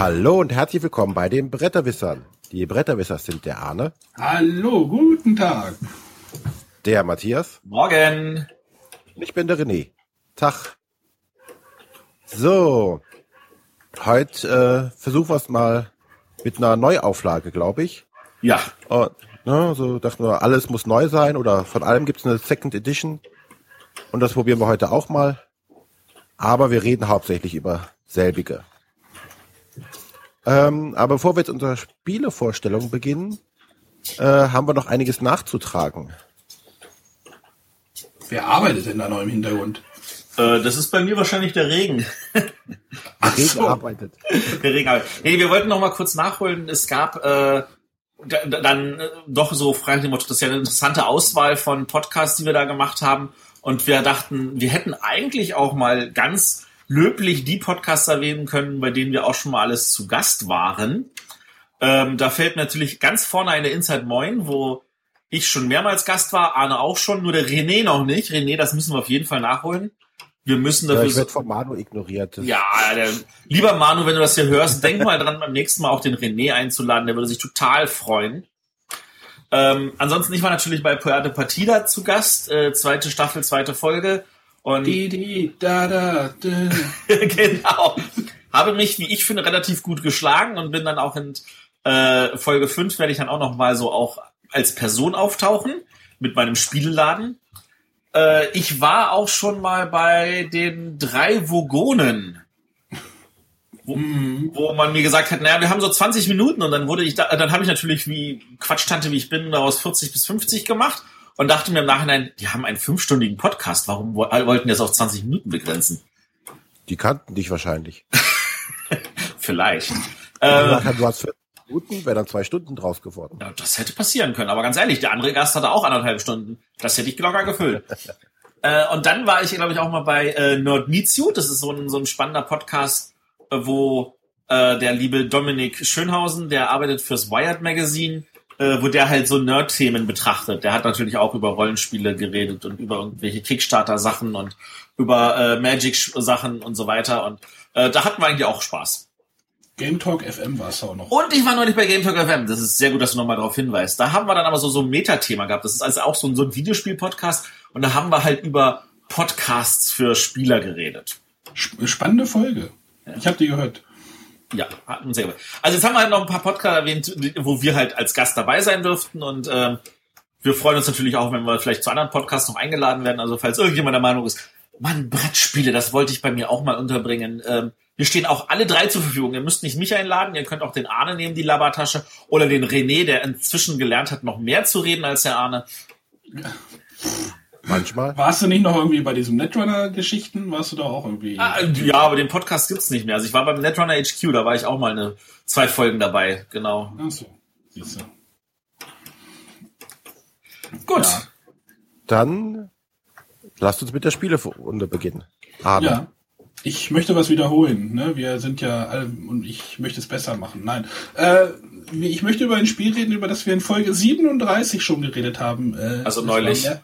Hallo und herzlich willkommen bei den Bretterwissern. Die Bretterwisser sind der Arne, Hallo, guten Tag. der Matthias Morgen. und ich bin der René. Tag. So, heute äh, versuchen wir es mal mit einer Neuauflage, glaube ich. Ja, Und, ne, so dachten wir, alles muss neu sein oder von allem gibt es eine Second Edition. Und das probieren wir heute auch mal. Aber wir reden hauptsächlich über selbige. Ähm, aber bevor wir jetzt unsere Spielevorstellung beginnen, äh, haben wir noch einiges nachzutragen. Wer arbeitet denn da noch im Hintergrund? äh, das ist bei mir wahrscheinlich der Regen. Ach Reden so. arbeitet. der Regen. aber- Nee, wir wollten noch mal kurz nachholen. Es gab äh, da- da- dann äh, doch so frei nach dem Motto, das ist ja eine interessante Auswahl von Podcasts, die wir da gemacht haben. Und wir dachten, wir hätten eigentlich auch mal ganz löblich die Podcasts erwähnen können, bei denen wir auch schon mal alles zu Gast waren. Ähm, da fällt natürlich ganz vorne eine Inside Moin, wo ich schon mehrmals Gast war, Arne auch schon, nur der René noch nicht. René, das müssen wir auf jeden Fall nachholen. Wir müssen Ja, dafür. ich werde vom Manu ignoriert. Ja, der, lieber Manu, wenn du das hier hörst, denk mal dran, beim nächsten Mal auch den René einzuladen. Der würde sich total freuen. Ähm, ansonsten, ich war natürlich bei Puerte Partida zu Gast. Äh, zweite Staffel, zweite Folge. Und Die, die, da, da, da. genau. Habe mich, wie ich finde, relativ gut geschlagen und bin dann auch in äh, Folge 5 werde ich dann auch noch mal so auch als Person auftauchen mit meinem Spieleladen. Äh, ich war auch schon mal bei den drei Vogonen. Wo, wo man mir gesagt hat, naja, wir haben so 20 Minuten und dann wurde ich da, dann habe ich natürlich wie Quatschtante wie ich bin daraus 40 bis 50 gemacht und dachte mir im Nachhinein, die haben einen fünfstündigen Podcast, warum wo- wollten die das auf 20 Minuten begrenzen? Die kannten dich wahrscheinlich. Vielleicht. Äh, du hast 40 Minuten, wäre dann zwei Stunden draus geworden. ja, das hätte passieren können. Aber ganz ehrlich, der andere Gast hatte auch anderthalb Stunden. Das hätte ich locker gefüllt. äh, und dann war ich, glaube ich, auch mal bei äh, Nerd Meets You. Das ist so ein, so ein spannender Podcast, äh, wo äh, der liebe Dominik Schönhausen, der arbeitet fürs Wired Magazine, wo der halt so Nerd-Themen betrachtet. Der hat natürlich auch über Rollenspiele geredet und über irgendwelche Kickstarter-Sachen und über äh, Magic-Sachen und so weiter. Und äh, da hatten wir eigentlich auch Spaß. Game Talk FM war es auch noch. Und ich war neulich bei Game Talk FM. Das ist sehr gut, dass du nochmal darauf hinweist. Da haben wir dann aber so, so ein Metathema gehabt. Das ist also auch so ein, so ein Videospiel-Podcast. Und da haben wir halt über Podcasts für Spieler geredet. Sp- Spannende Folge. Ich habe die gehört. Ja, sehr gut. Also jetzt haben wir halt noch ein paar Podcasts erwähnt, wo wir halt als Gast dabei sein dürften. Und ähm, wir freuen uns natürlich auch, wenn wir vielleicht zu anderen Podcasts noch eingeladen werden. Also falls irgendjemand der Meinung ist, Mann, Brettspiele, das wollte ich bei mir auch mal unterbringen. Ähm, wir stehen auch alle drei zur Verfügung. Ihr müsst nicht mich einladen, ihr könnt auch den Arne nehmen, die Labertasche, oder den René, der inzwischen gelernt hat, noch mehr zu reden als der Arne. Manchmal. Warst du nicht noch irgendwie bei diesen Netrunner-Geschichten? Warst du da auch irgendwie? Ah, ja, aber den Podcast gibt's nicht mehr. Also ich war beim Netrunner HQ, da war ich auch mal eine zwei Folgen dabei, genau. Ach so. Siehst du. Gut. Ja. Dann lasst uns mit der Spielefunde beginnen. Arne. Ja. Ich möchte was wiederholen. Ne? Wir sind ja alle und ich möchte es besser machen. Nein. Äh, ich möchte über ein Spiel reden, über das wir in Folge 37 schon geredet haben. Äh, Also neulich. war Mer-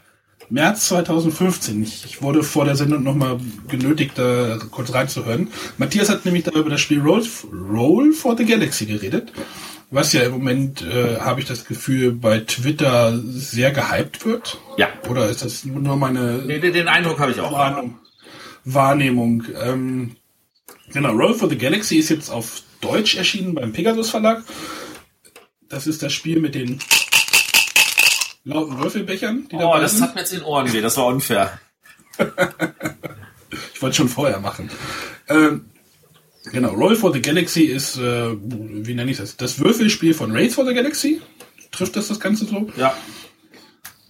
März 2015. Ich, wurde vor der Sendung nochmal genötigt, da kurz reinzuhören. Matthias hat nämlich da über das Spiel Roll, Roll for the Galaxy geredet. Was ja im Moment, äh, habe ich das Gefühl, bei Twitter sehr gehypt wird. Ja. Oder ist das nur meine Den, den Eindruck habe ich auch. Wahrnehmung. Wahrnehmung. Ähm, genau, Roll for the Galaxy ist jetzt auf Deutsch erschienen beim Pegasus Verlag. Das ist das Spiel mit den lauten Würfelbechern, die Oh, dabei das sind. hat mir jetzt in den Ohren weh. Das war unfair. Ich wollte schon vorher machen. Ähm, genau, Roll for the Galaxy ist, äh, wie nenne ich das? Das Würfelspiel von Raids for the Galaxy. Trifft das das Ganze so? Ja.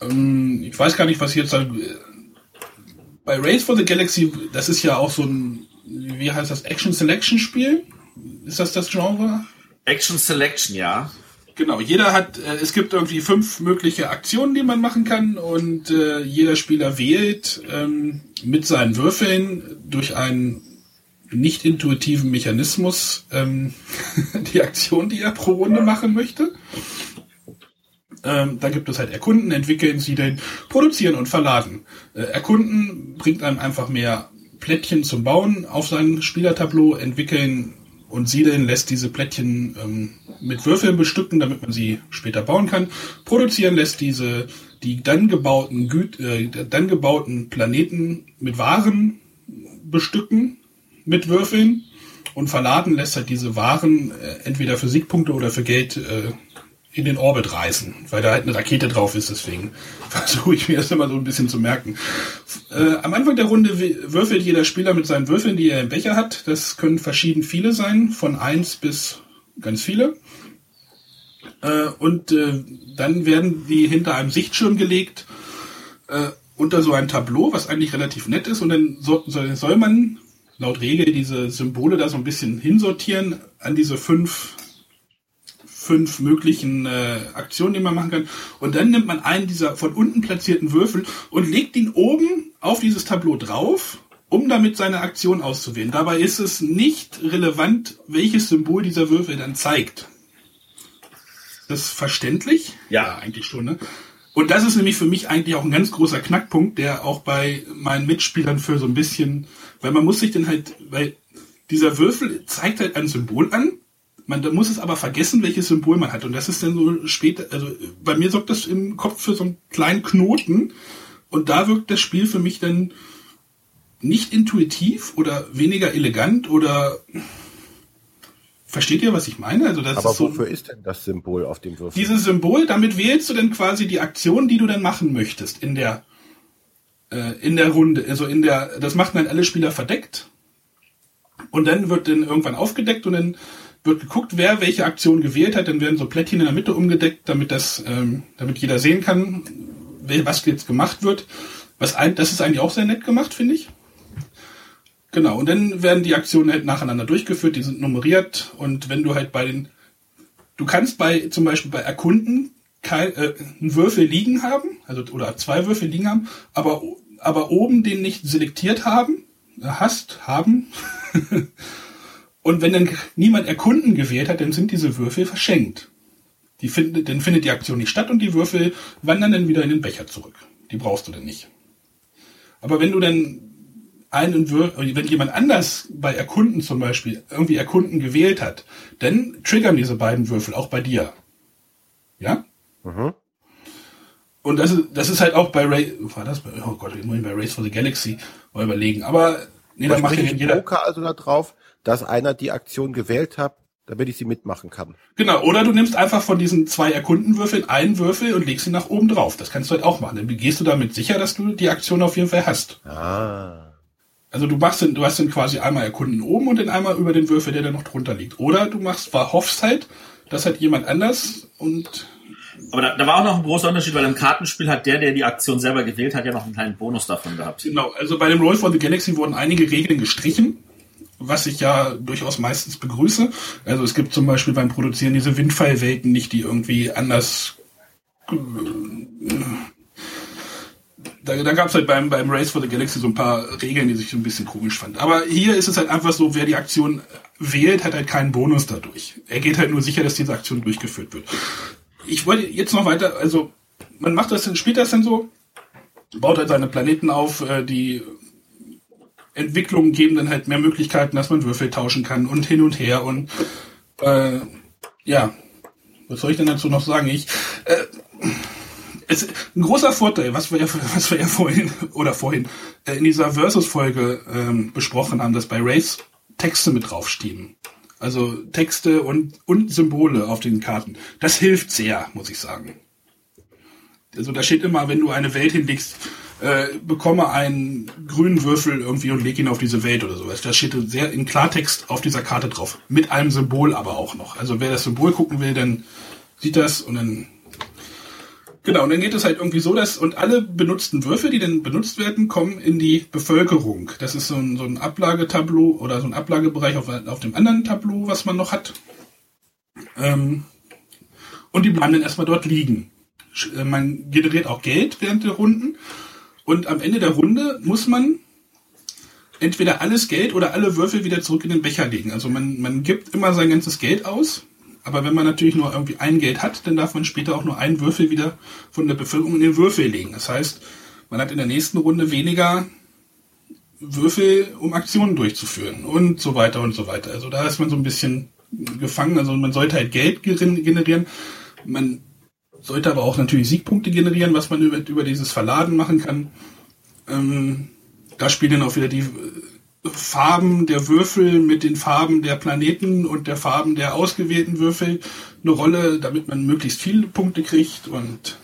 Ähm, ich weiß gar nicht, was jetzt da. Bei Race for the Galaxy, das ist ja auch so ein, wie heißt das, Action-Selection-Spiel? Ist das das Genre? Action Selection, ja. Genau, jeder hat, äh, es gibt irgendwie fünf mögliche Aktionen, die man machen kann und äh, jeder Spieler wählt ähm, mit seinen Würfeln durch einen nicht intuitiven Mechanismus ähm, die Aktion, die er pro Runde machen möchte. Ähm, da gibt es halt Erkunden, entwickeln, siedeln, produzieren und verladen. Äh, Erkunden bringt einem einfach mehr Plättchen zum Bauen auf sein Spielertableau, entwickeln und Siedel lässt diese Plättchen ähm, mit Würfeln bestücken, damit man sie später bauen kann. Produzieren lässt diese die dann gebauten Güt äh, dann gebauten Planeten mit Waren bestücken mit Würfeln und verladen lässt halt diese Waren äh, entweder für Siegpunkte oder für Geld äh, in den Orbit reißen, weil da halt eine Rakete drauf ist, deswegen versuche ich mir das immer so ein bisschen zu merken. Äh, am Anfang der Runde würfelt jeder Spieler mit seinen Würfeln, die er im Becher hat. Das können verschieden viele sein, von eins bis ganz viele. Äh, und äh, dann werden die hinter einem Sichtschirm gelegt, äh, unter so ein Tableau, was eigentlich relativ nett ist. Und dann so, soll man laut Regel diese Symbole da so ein bisschen hinsortieren an diese fünf fünf möglichen äh, Aktionen, die man machen kann. Und dann nimmt man einen dieser von unten platzierten Würfel und legt ihn oben auf dieses Tableau drauf, um damit seine Aktion auszuwählen. Dabei ist es nicht relevant, welches Symbol dieser Würfel dann zeigt. Das ist verständlich? Ja. ja eigentlich schon, ne? Und das ist nämlich für mich eigentlich auch ein ganz großer Knackpunkt, der auch bei meinen Mitspielern für so ein bisschen, weil man muss sich dann halt, weil dieser Würfel zeigt halt ein Symbol an man muss es aber vergessen, welches Symbol man hat. Und das ist dann so später, also bei mir sorgt das im Kopf für so einen kleinen Knoten. Und da wirkt das Spiel für mich dann nicht intuitiv oder weniger elegant oder Versteht ihr, was ich meine? Also das Aber ist so, wofür ist denn das Symbol auf dem Würfel? Dieses Symbol, damit wählst du dann quasi die Aktion, die du dann machen möchtest in der äh, in der Runde. Also in der, das machen dann alle Spieler verdeckt und dann wird dann irgendwann aufgedeckt und dann wird geguckt, wer welche Aktion gewählt hat, dann werden so Plättchen in der Mitte umgedeckt, damit das, ähm, damit jeder sehen kann, was jetzt gemacht wird. Was ein, das ist eigentlich auch sehr nett gemacht, finde ich. Genau, und dann werden die Aktionen halt nacheinander durchgeführt, die sind nummeriert und wenn du halt bei den, du kannst bei, zum Beispiel bei Erkunden kein, äh, einen Würfel liegen haben, also, oder zwei Würfel liegen haben, aber, aber oben den nicht selektiert haben, hast, haben, Und wenn dann niemand Erkunden gewählt hat, dann sind diese Würfel verschenkt. Die find, dann findet die Aktion nicht statt und die Würfel wandern dann wieder in den Becher zurück. Die brauchst du dann nicht. Aber wenn du dann einen Würfel, wenn jemand anders bei Erkunden zum Beispiel irgendwie Erkunden gewählt hat, dann triggern diese beiden Würfel auch bei dir. Ja? Mhm. Und das ist, das ist halt auch bei Ray, war das bei, oh Gott, ich muss bei Race for the Galaxy mal überlegen. Aber nee, da macht ja jeder. Poker also da drauf, dass einer die Aktion gewählt hat, damit ich sie mitmachen kann. Genau, oder du nimmst einfach von diesen zwei Erkundenwürfeln einen Würfel und legst ihn nach oben drauf. Das kannst du halt auch machen. Dann gehst du damit sicher, dass du die Aktion auf jeden Fall hast. Ah. Also du machst den, du hast dann quasi einmal Erkunden oben und dann einmal über den Würfel, der da noch drunter liegt. Oder du machst, war hoffst halt, dass halt jemand anders und aber da, da war auch noch ein großer Unterschied, weil im Kartenspiel hat der, der die Aktion selber gewählt hat, ja noch einen kleinen Bonus davon gehabt. Genau, also bei dem Roll for the Galaxy wurden einige Regeln gestrichen was ich ja durchaus meistens begrüße. Also es gibt zum Beispiel beim Produzieren diese Windfallwelten nicht, die irgendwie anders. Da, da gab es halt beim, beim Race for the Galaxy so ein paar Regeln, die sich so ein bisschen komisch fand. Aber hier ist es halt einfach so, wer die Aktion wählt, hat halt keinen Bonus dadurch. Er geht halt nur sicher, dass diese Aktion durchgeführt wird. Ich wollte jetzt noch weiter, also man macht das, spielt das dann so, baut halt seine Planeten auf, äh, die Entwicklungen geben dann halt mehr Möglichkeiten, dass man Würfel tauschen kann und hin und her und äh, ja, was soll ich denn dazu noch sagen? Ich äh, es, ein großer Vorteil, was wir, was wir ja vorhin oder vorhin äh, in dieser Versus-Folge ähm, besprochen haben, dass bei Race Texte mit draufstehen. Also Texte und, und Symbole auf den Karten. Das hilft sehr, muss ich sagen. Also da steht immer, wenn du eine Welt hinlegst, äh, bekomme einen grünen Würfel irgendwie und leg ihn auf diese Welt oder sowas. Das steht sehr in Klartext auf dieser Karte drauf. Mit einem Symbol aber auch noch. Also wer das Symbol gucken will, dann sieht das und dann Genau, und dann geht es halt irgendwie so, dass und alle benutzten Würfel, die dann benutzt werden, kommen in die Bevölkerung. Das ist so ein, so ein Ablagetableau oder so ein Ablagebereich auf, auf dem anderen Tableau, was man noch hat. Ähm, und die bleiben dann erstmal dort liegen. Äh, man generiert auch Geld während der Runden und am Ende der Runde muss man entweder alles Geld oder alle Würfel wieder zurück in den Becher legen. Also man, man gibt immer sein ganzes Geld aus. Aber wenn man natürlich nur irgendwie ein Geld hat, dann darf man später auch nur einen Würfel wieder von der Bevölkerung in den Würfel legen. Das heißt, man hat in der nächsten Runde weniger Würfel, um Aktionen durchzuführen und so weiter und so weiter. Also da ist man so ein bisschen gefangen. Also man sollte halt Geld generieren. Man sollte aber auch natürlich Siegpunkte generieren, was man über, über dieses Verladen machen kann. Ähm, da spielen dann auch wieder die äh, Farben der Würfel mit den Farben der Planeten und der Farben der ausgewählten Würfel eine Rolle, damit man möglichst viele Punkte kriegt und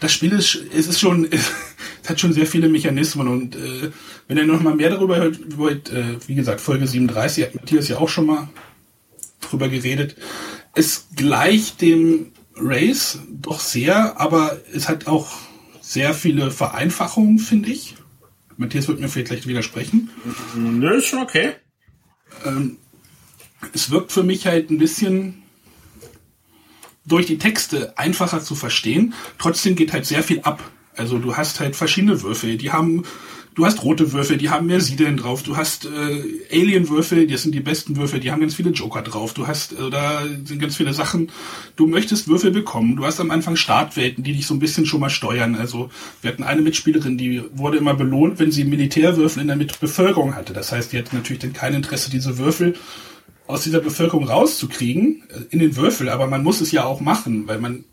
das Spiel ist, es ist schon, es hat schon sehr viele Mechanismen und äh, wenn ihr noch mal mehr darüber hört, wollt, äh, wie gesagt, Folge 37 hat Matthias ja auch schon mal drüber geredet. Es gleicht dem Race doch sehr, aber es hat auch sehr viele Vereinfachungen, finde ich. Matthias wird mir vielleicht gleich widersprechen. Nö, ist schon okay. Ähm, es wirkt für mich halt ein bisschen durch die Texte einfacher zu verstehen. Trotzdem geht halt sehr viel ab. Also du hast halt verschiedene Würfel, die haben Du hast rote Würfel, die haben mehr Siedeln drauf. Du hast äh, Alien-Würfel, das sind die besten Würfel, die haben ganz viele Joker drauf. Du hast, äh, da sind ganz viele Sachen. Du möchtest Würfel bekommen. Du hast am Anfang Startwelten, die dich so ein bisschen schon mal steuern. Also wir hatten eine Mitspielerin, die wurde immer belohnt, wenn sie Militärwürfel in der Bevölkerung hatte. Das heißt, die hatte natürlich dann kein Interesse, diese Würfel aus dieser Bevölkerung rauszukriegen, äh, in den Würfel. Aber man muss es ja auch machen, weil man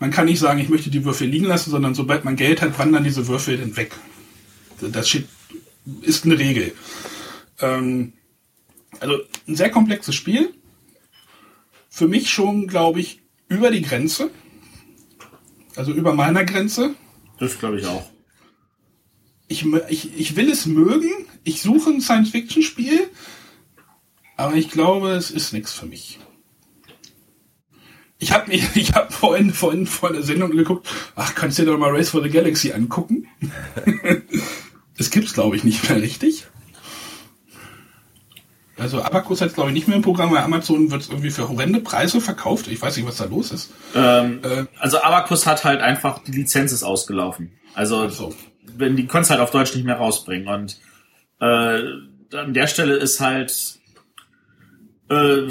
man kann nicht sagen, ich möchte die Würfel liegen lassen, sondern sobald man Geld hat, wandern diese Würfel dann weg. Das ist eine Regel. Ähm, also ein sehr komplexes Spiel. Für mich schon, glaube ich, über die Grenze. Also über meiner Grenze. Das glaube ich auch. Ich, ich, ich will es mögen. Ich suche ein Science-Fiction-Spiel. Aber ich glaube, es ist nichts für mich. Ich habe ich hab vorhin, vorhin vor der Sendung geguckt, ach, kannst du dir doch mal Race for the Galaxy angucken? Das gibt's, glaube ich, nicht mehr richtig. Also Abacus hat glaube ich nicht mehr im Programm, weil Amazon wird irgendwie für horrende Preise verkauft. Ich weiß nicht, was da los ist. Ähm, äh, also Abacus hat halt einfach, die Lizenz ist ausgelaufen. Also so. wenn die konntest halt auf Deutsch nicht mehr rausbringen. Und äh, an der Stelle ist halt äh,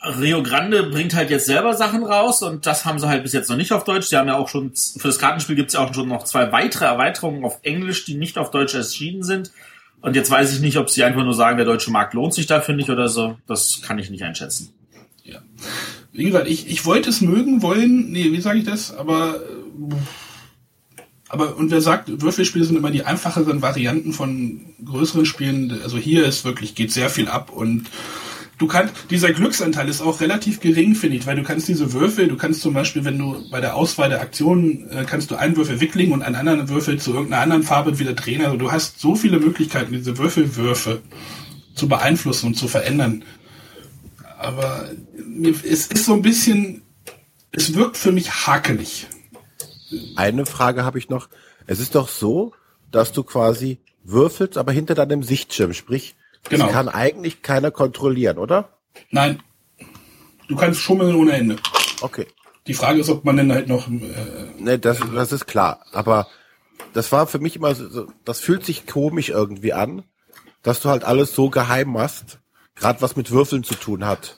Rio Grande bringt halt jetzt selber Sachen raus und das haben sie halt bis jetzt noch nicht auf Deutsch. Sie haben ja auch schon, für das Kartenspiel gibt es ja auch schon noch zwei weitere Erweiterungen auf Englisch, die nicht auf Deutsch erschienen sind. Und jetzt weiß ich nicht, ob sie einfach nur sagen, der deutsche Markt lohnt sich dafür nicht oder so. Das kann ich nicht einschätzen. Ja. Wie gesagt, ich, ich wollte es mögen, wollen, nee, wie sage ich das? Aber, aber, und wer sagt, Würfelspiele sind immer die einfacheren Varianten von größeren Spielen. Also hier ist wirklich, geht sehr viel ab und du kannst, dieser Glücksanteil ist auch relativ gering, finde ich, weil du kannst diese Würfel, du kannst zum Beispiel, wenn du bei der Auswahl der Aktionen, äh, kannst du einen Würfel wickeln und einen anderen Würfel zu irgendeiner anderen Farbe wieder drehen. Also du hast so viele Möglichkeiten, diese Würfelwürfe zu beeinflussen und zu verändern. Aber es ist so ein bisschen, es wirkt für mich hakelig. Eine Frage habe ich noch. Es ist doch so, dass du quasi würfelst, aber hinter deinem Sichtschirm, sprich, Genau. Das kann eigentlich keiner kontrollieren, oder? Nein. Du kannst schummeln ohne Ende. Okay. Die Frage ist, ob man denn halt noch. Äh, ne, das, das ist klar. Aber das war für mich immer so, das fühlt sich komisch irgendwie an, dass du halt alles so geheim machst, gerade was mit Würfeln zu tun hat.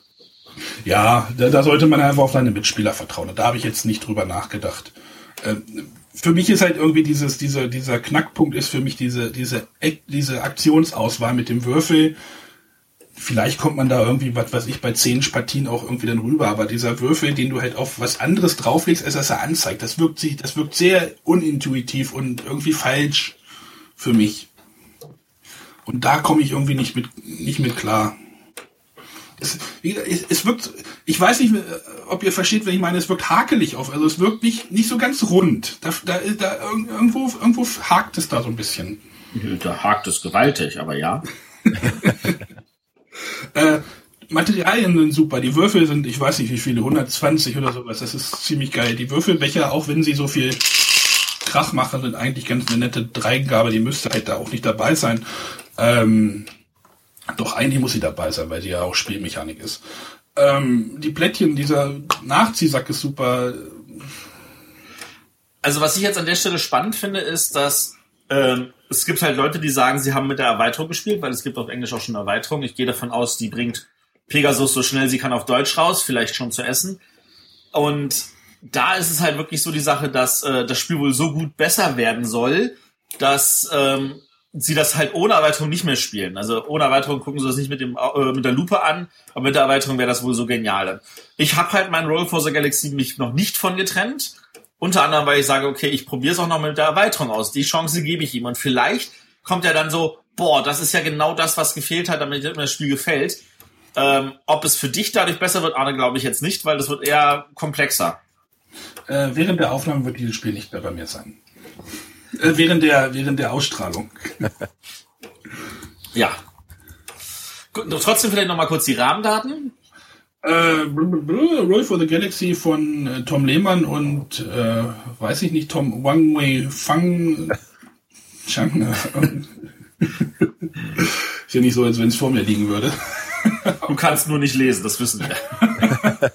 Ja, da, da sollte man einfach auf seine Mitspieler vertrauen. Da habe ich jetzt nicht drüber nachgedacht. Äh, für mich ist halt irgendwie dieses, dieser, dieser Knackpunkt ist für mich diese, diese, diese Aktionsauswahl mit dem Würfel. Vielleicht kommt man da irgendwie, was weiß ich, bei zehn Partien auch irgendwie dann rüber, aber dieser Würfel, den du halt auf was anderes drauflegst, als dass er anzeigt, das wirkt sich, das wirkt sehr unintuitiv und irgendwie falsch für mich. Und da komme ich irgendwie nicht mit, nicht mit klar es, es wirkt, ich weiß nicht, ob ihr versteht, wenn ich meine, es wirkt hakelig auf. Also es wirkt nicht, nicht so ganz rund. Da, da, da irgendwo, irgendwo hakt es da so ein bisschen. Da hakt es gewaltig, aber ja. äh, Materialien sind super. Die Würfel sind, ich weiß nicht wie viele, 120 oder sowas. Das ist ziemlich geil. Die Würfelbecher, auch wenn sie so viel Krach machen, sind eigentlich ganz eine nette Dreigabe. Die müsste halt da auch nicht dabei sein. Ähm, doch eigentlich muss sie dabei sein, weil sie ja auch Spielmechanik ist. Ähm, die Plättchen, dieser Nachziehsack ist super. Also was ich jetzt an der Stelle spannend finde, ist, dass ähm, es gibt halt Leute, die sagen, sie haben mit der Erweiterung gespielt, weil es gibt auf Englisch auch schon Erweiterung. Ich gehe davon aus, die bringt Pegasus so schnell sie kann auf Deutsch raus, vielleicht schon zu essen. Und da ist es halt wirklich so die Sache, dass äh, das Spiel wohl so gut besser werden soll, dass ähm, sie das halt ohne Erweiterung nicht mehr spielen. Also ohne Erweiterung gucken sie das nicht mit dem äh, mit der Lupe an, aber mit der Erweiterung wäre das wohl so genial. Ich habe halt mein Roll for the Galaxy mich noch nicht von getrennt. Unter anderem, weil ich sage, okay, ich probiere es auch noch mit der Erweiterung aus. Die Chance gebe ich ihm. Und vielleicht kommt er dann so, boah, das ist ja genau das, was gefehlt hat, damit mir das Spiel gefällt. Ähm, ob es für dich dadurch besser wird, Arne, glaube ich jetzt nicht, weil das wird eher komplexer. Äh, während der Aufnahme wird dieses Spiel nicht mehr bei mir sein. Äh, während der, während der Ausstrahlung. ja. Gut, trotzdem vielleicht nochmal kurz die Rahmendaten. Äh, Roll for the Galaxy von äh, Tom Lehmann und äh, weiß ich nicht, Tom Wang Wei Fang Chang. Äh, ist ja nicht so, als wenn es vor mir liegen würde. du kannst nur nicht lesen, das wissen wir.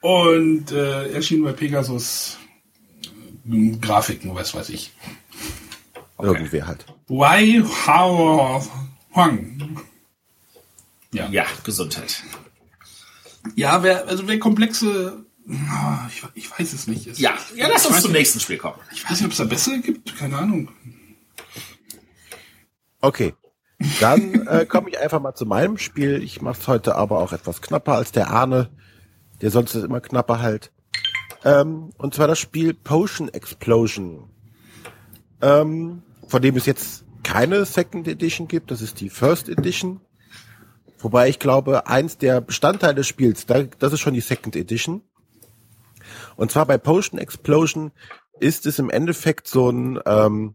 und äh, erschien bei Pegasus Grafiken, was weiß ich. Okay. Irgendwer halt. Wai Hao Huang. Ja. ja, Gesundheit. Ja, wer, also wer komplexe, ah, ich, ich weiß es nicht. Es, ja, ja, lass uns zum nächsten Spiel kommen. Ich weiß nicht, ob es da besser gibt, keine Ahnung. Okay. Dann äh, komme ich einfach mal zu meinem Spiel. Ich mache es heute aber auch etwas knapper als der Arne, der sonst ist immer knapper halt. Ähm, und zwar das Spiel Potion Explosion. Ähm, von dem es jetzt keine Second Edition gibt, das ist die First Edition. Wobei ich glaube, eins der Bestandteile des Spiels, das ist schon die Second Edition. Und zwar bei Potion Explosion ist es im Endeffekt so ein, ähm,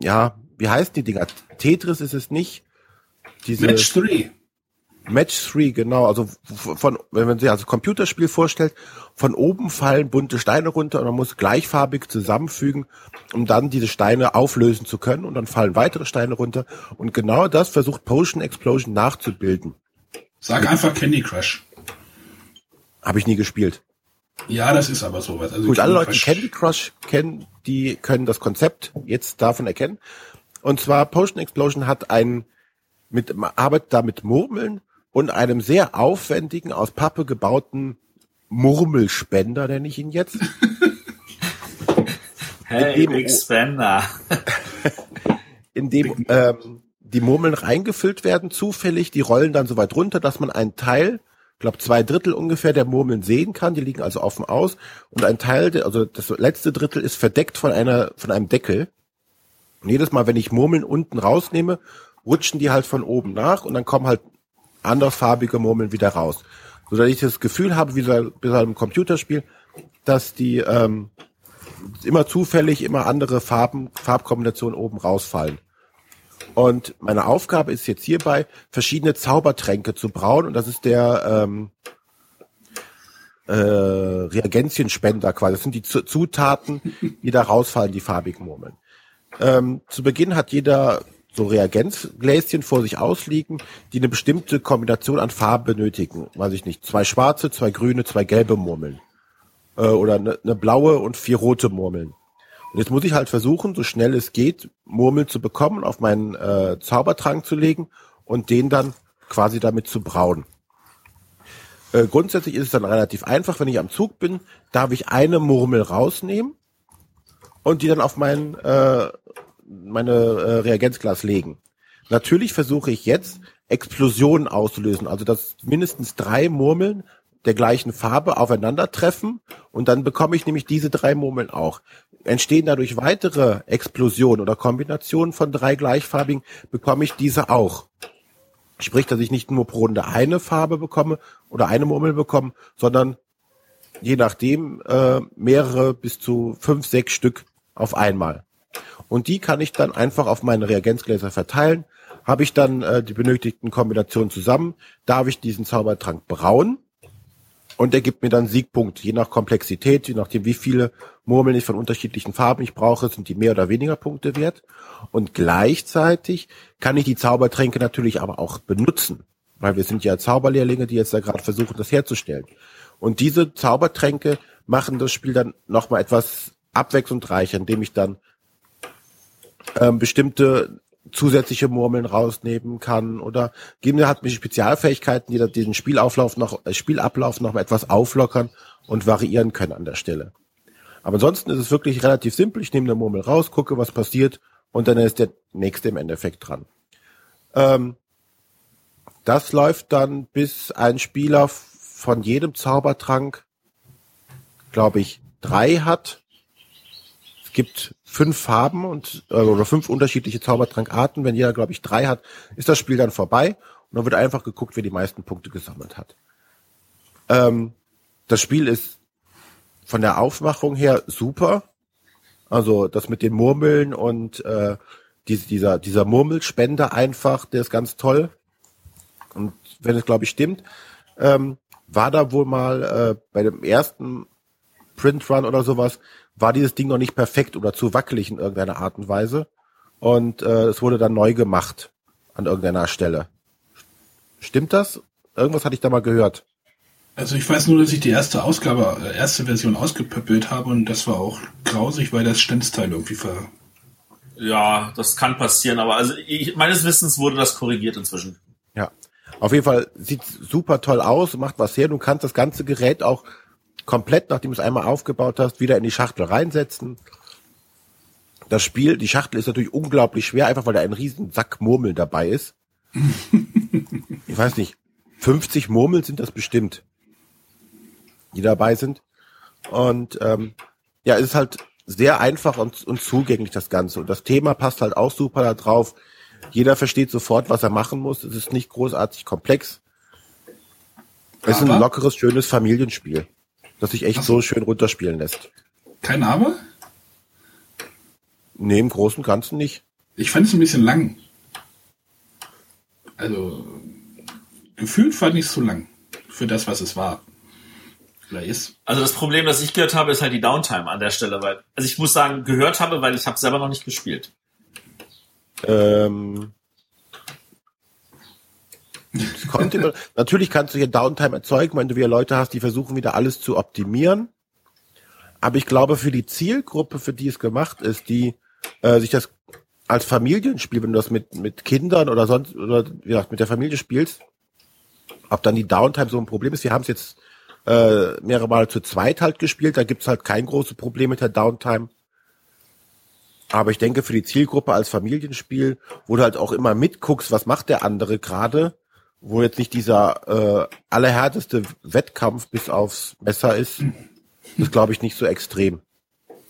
ja, wie heißt die Dinger? Tetris ist es nicht. Diese, Match 3. Match 3, genau. Also von, wenn man sich also Computerspiel vorstellt, von oben fallen bunte Steine runter und man muss gleichfarbig zusammenfügen, um dann diese Steine auflösen zu können und dann fallen weitere Steine runter. Und genau das versucht Potion Explosion nachzubilden. Sag einfach Candy Crush. Habe ich nie gespielt. Ja, das ist aber sowas. Also Gut, alle Leute, die Candy Crush kennen, die können das Konzept jetzt davon erkennen. Und zwar Potion Explosion hat ein mit arbeitet da mit Murmeln und einem sehr aufwendigen, aus Pappe gebauten Murmelspender, nenne ich ihn jetzt. hey, Big Spender. in dem ähm, die Murmeln reingefüllt werden, zufällig, die rollen dann so weit runter, dass man einen Teil, glaube zwei Drittel ungefähr der Murmeln sehen kann, die liegen also offen aus und ein Teil, also das letzte Drittel ist verdeckt von einer von einem Deckel. Und jedes Mal, wenn ich Murmeln unten rausnehme, rutschen die halt von oben nach und dann kommen halt andersfarbige Murmeln wieder raus. So dass ich das Gefühl habe, wie so bei einem Computerspiel, dass die ähm, immer zufällig immer andere Farben, Farbkombinationen oben rausfallen. Und meine Aufgabe ist jetzt hierbei, verschiedene Zaubertränke zu brauen. Und das ist der ähm, äh, Reagentienspender quasi. Das sind die Zutaten, die da rausfallen, die farbigen Murmeln. Ähm, zu Beginn hat jeder so Reagenzgläschen vor sich ausliegen, die eine bestimmte Kombination an Farben benötigen. Weiß ich nicht, zwei schwarze, zwei grüne, zwei gelbe Murmeln. Äh, oder eine, eine blaue und vier rote Murmeln. Und jetzt muss ich halt versuchen, so schnell es geht, Murmeln zu bekommen, auf meinen äh, Zaubertrank zu legen und den dann quasi damit zu brauen. Äh, grundsätzlich ist es dann relativ einfach, wenn ich am Zug bin, darf ich eine Murmel rausnehmen und die dann auf meinen äh, meine äh, Reagenzglas legen. Natürlich versuche ich jetzt Explosionen auszulösen, also dass mindestens drei Murmeln der gleichen Farbe aufeinandertreffen und dann bekomme ich nämlich diese drei Murmeln auch. Entstehen dadurch weitere Explosionen oder Kombinationen von drei gleichfarbigen, bekomme ich diese auch. Sprich, dass ich nicht nur pro Runde eine Farbe bekomme oder eine Murmel bekomme, sondern je nachdem äh, mehrere bis zu fünf, sechs Stück auf einmal. Und die kann ich dann einfach auf meine Reagenzgläser verteilen. Habe ich dann äh, die benötigten Kombinationen zusammen, darf ich diesen Zaubertrank brauen und der gibt mir dann Siegpunkt, je nach Komplexität, je nachdem wie viele Murmeln ich von unterschiedlichen Farben ich brauche, sind die mehr oder weniger Punkte wert. Und gleichzeitig kann ich die Zaubertränke natürlich aber auch benutzen, weil wir sind ja Zauberlehrlinge, die jetzt da gerade versuchen, das herzustellen. Und diese Zaubertränke machen das Spiel dann nochmal etwas abwechslungsreicher, indem ich dann ähm, bestimmte zusätzliche Murmeln rausnehmen kann oder Gimli hat mich Spezialfähigkeiten, die den Spielauflauf noch, äh, Spielablauf noch etwas auflockern und variieren können an der Stelle. Aber ansonsten ist es wirklich relativ simpel. Ich nehme eine Murmel raus, gucke, was passiert und dann ist der nächste im Endeffekt dran. Ähm, das läuft dann, bis ein Spieler von jedem Zaubertrank, glaube ich, drei hat. Es gibt fünf Farben und äh, oder fünf unterschiedliche Zaubertrankarten. Wenn jeder, glaube ich, drei hat, ist das Spiel dann vorbei und dann wird einfach geguckt, wer die meisten Punkte gesammelt hat. Ähm, das Spiel ist von der Aufmachung her super. Also das mit den Murmeln und äh, die, dieser, dieser Murmelspender einfach, der ist ganz toll. Und wenn es, glaube ich, stimmt, ähm, war da wohl mal äh, bei dem ersten Print Run oder sowas, war dieses Ding noch nicht perfekt oder zu wackelig in irgendeiner Art und Weise. Und äh, es wurde dann neu gemacht an irgendeiner Stelle. Stimmt das? Irgendwas hatte ich da mal gehört. Also ich weiß nur, dass ich die erste Ausgabe, äh, erste Version ausgepöppelt habe und das war auch grausig, weil das Stenzteil irgendwie ver... Ja, das kann passieren, aber also ich, meines Wissens wurde das korrigiert inzwischen. Ja. Auf jeden Fall sieht super toll aus, macht was her. Du kannst das ganze Gerät auch komplett, nachdem du es einmal aufgebaut hast, wieder in die Schachtel reinsetzen. Das Spiel, die Schachtel ist natürlich unglaublich schwer, einfach weil da ein riesen Sack Murmeln dabei ist. ich weiß nicht, 50 Murmeln sind das bestimmt die dabei sind. Und ähm, ja, es ist halt sehr einfach und, und zugänglich das Ganze. Und das Thema passt halt auch super da drauf. Jeder versteht sofort, was er machen muss. Es ist nicht großartig komplex. Es ist ein lockeres, schönes Familienspiel, das sich echt so. so schön runterspielen lässt. Kein Name? Nee, im Großen und Ganzen nicht. Ich fand es ein bisschen lang. Also, gefühlt fand ich es zu lang. Für das, was es war oder ist. Also das Problem, das ich gehört habe, ist halt die Downtime an der Stelle, weil, also ich muss sagen, gehört habe, weil ich habe selber noch nicht gespielt. Ähm, immer, natürlich kannst du hier Downtime erzeugen, wenn du wieder Leute hast, die versuchen wieder alles zu optimieren. Aber ich glaube, für die Zielgruppe, für die es gemacht ist, die äh, sich das als Familienspiel, wenn du das mit, mit Kindern oder sonst, oder wie gesagt, mit der Familie spielst, ob dann die Downtime so ein Problem ist. Wir haben es jetzt äh, mehrere Mal zu zweit halt gespielt. Da gibt's halt kein großes Problem mit der Downtime. Aber ich denke, für die Zielgruppe als Familienspiel, wo du halt auch immer mitguckst, was macht der andere gerade, wo jetzt nicht dieser äh, allerhärteste Wettkampf bis aufs Messer ist, ist glaube ich nicht so extrem.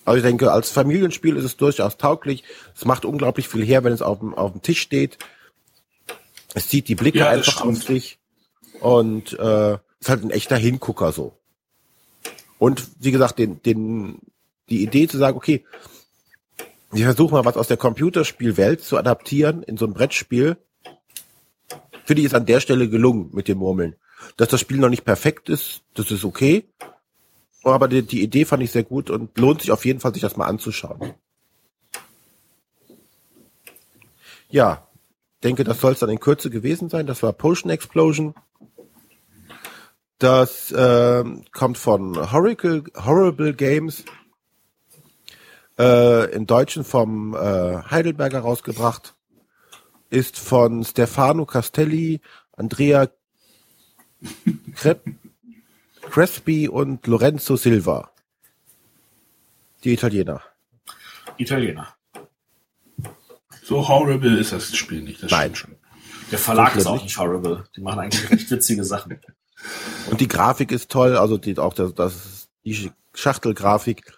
Also ich denke, als Familienspiel ist es durchaus tauglich. Es macht unglaublich viel her, wenn es auf dem, auf dem Tisch steht. Es zieht die Blicke ja, einfach auf sich. Und äh, ist halt ein echter Hingucker so. Und wie gesagt, den, den, die Idee zu sagen, okay, ich versuche mal was aus der Computerspielwelt zu adaptieren in so ein Brettspiel, finde ich ist an der Stelle gelungen mit den Murmeln. Dass das Spiel noch nicht perfekt ist, das ist okay. Aber die, die Idee fand ich sehr gut und lohnt sich auf jeden Fall, sich das mal anzuschauen. Ja, denke, das soll es dann in Kürze gewesen sein. Das war Potion Explosion. Das äh, kommt von Horrible, Horrible Games, äh, im Deutschen vom äh, Heidelberger rausgebracht, ist von Stefano Castelli, Andrea Crep Crespi und Lorenzo Silva. Die Italiener. Italiener. So horrible ist das Spiel nicht. Das Nein. Schon. Der Verlag so ist auch nicht horrible. Die machen eigentlich recht witzige Sachen. Und die Grafik ist toll, also die, auch das, das die Schachtelgrafik.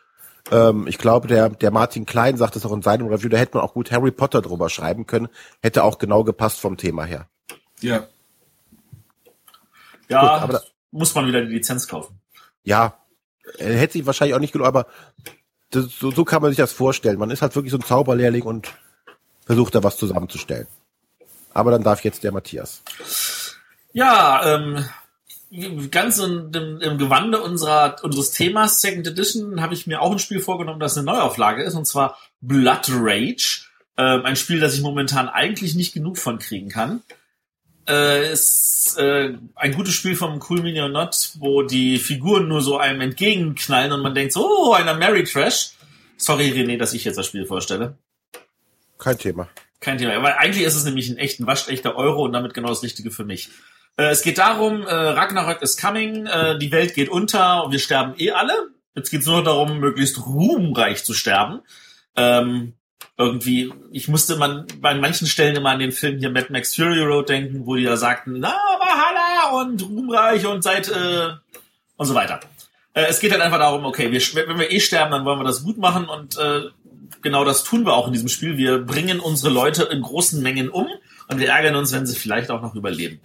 Ähm, ich glaube, der, der Martin Klein sagt es auch in seinem Review, da hätte man auch gut Harry Potter drüber schreiben können. Hätte auch genau gepasst vom Thema her. Ja. Ja, gut, aber da, muss man wieder die Lizenz kaufen. Ja, hätte sich wahrscheinlich auch nicht genug, aber das, so, so kann man sich das vorstellen. Man ist halt wirklich so ein Zauberlehrling und versucht da was zusammenzustellen. Aber dann darf jetzt der Matthias. Ja, ähm, ganz in, im, im Gewande unserer, unseres Themas Second Edition habe ich mir auch ein Spiel vorgenommen, das eine Neuauflage ist, und zwar Blood Rage. Ähm, ein Spiel, das ich momentan eigentlich nicht genug von kriegen kann. Äh, ist äh, ein gutes Spiel vom Cool Mini or Not, wo die Figuren nur so einem entgegenknallen und man denkt so, oh, einer Mary Trash. Sorry, René, dass ich jetzt das Spiel vorstelle. Kein Thema. Kein Thema. Aber eigentlich ist es nämlich ein echt ein waschechter Euro und damit genau das Richtige für mich. Äh, es geht darum, äh, Ragnarök is coming, äh, die Welt geht unter und wir sterben eh alle. Jetzt geht's nur darum, möglichst ruhmreich zu sterben. Ähm, irgendwie, ich musste man bei manchen Stellen immer an den Film hier Mad Max Fury Road denken, wo die da sagten, na, Valhalla und Ruhmreich und seit äh, und so weiter. Äh, es geht halt einfach darum, okay, wir, wenn wir eh sterben, dann wollen wir das gut machen und äh, genau das tun wir auch in diesem Spiel. Wir bringen unsere Leute in großen Mengen um und wir ärgern uns, wenn sie vielleicht auch noch überleben.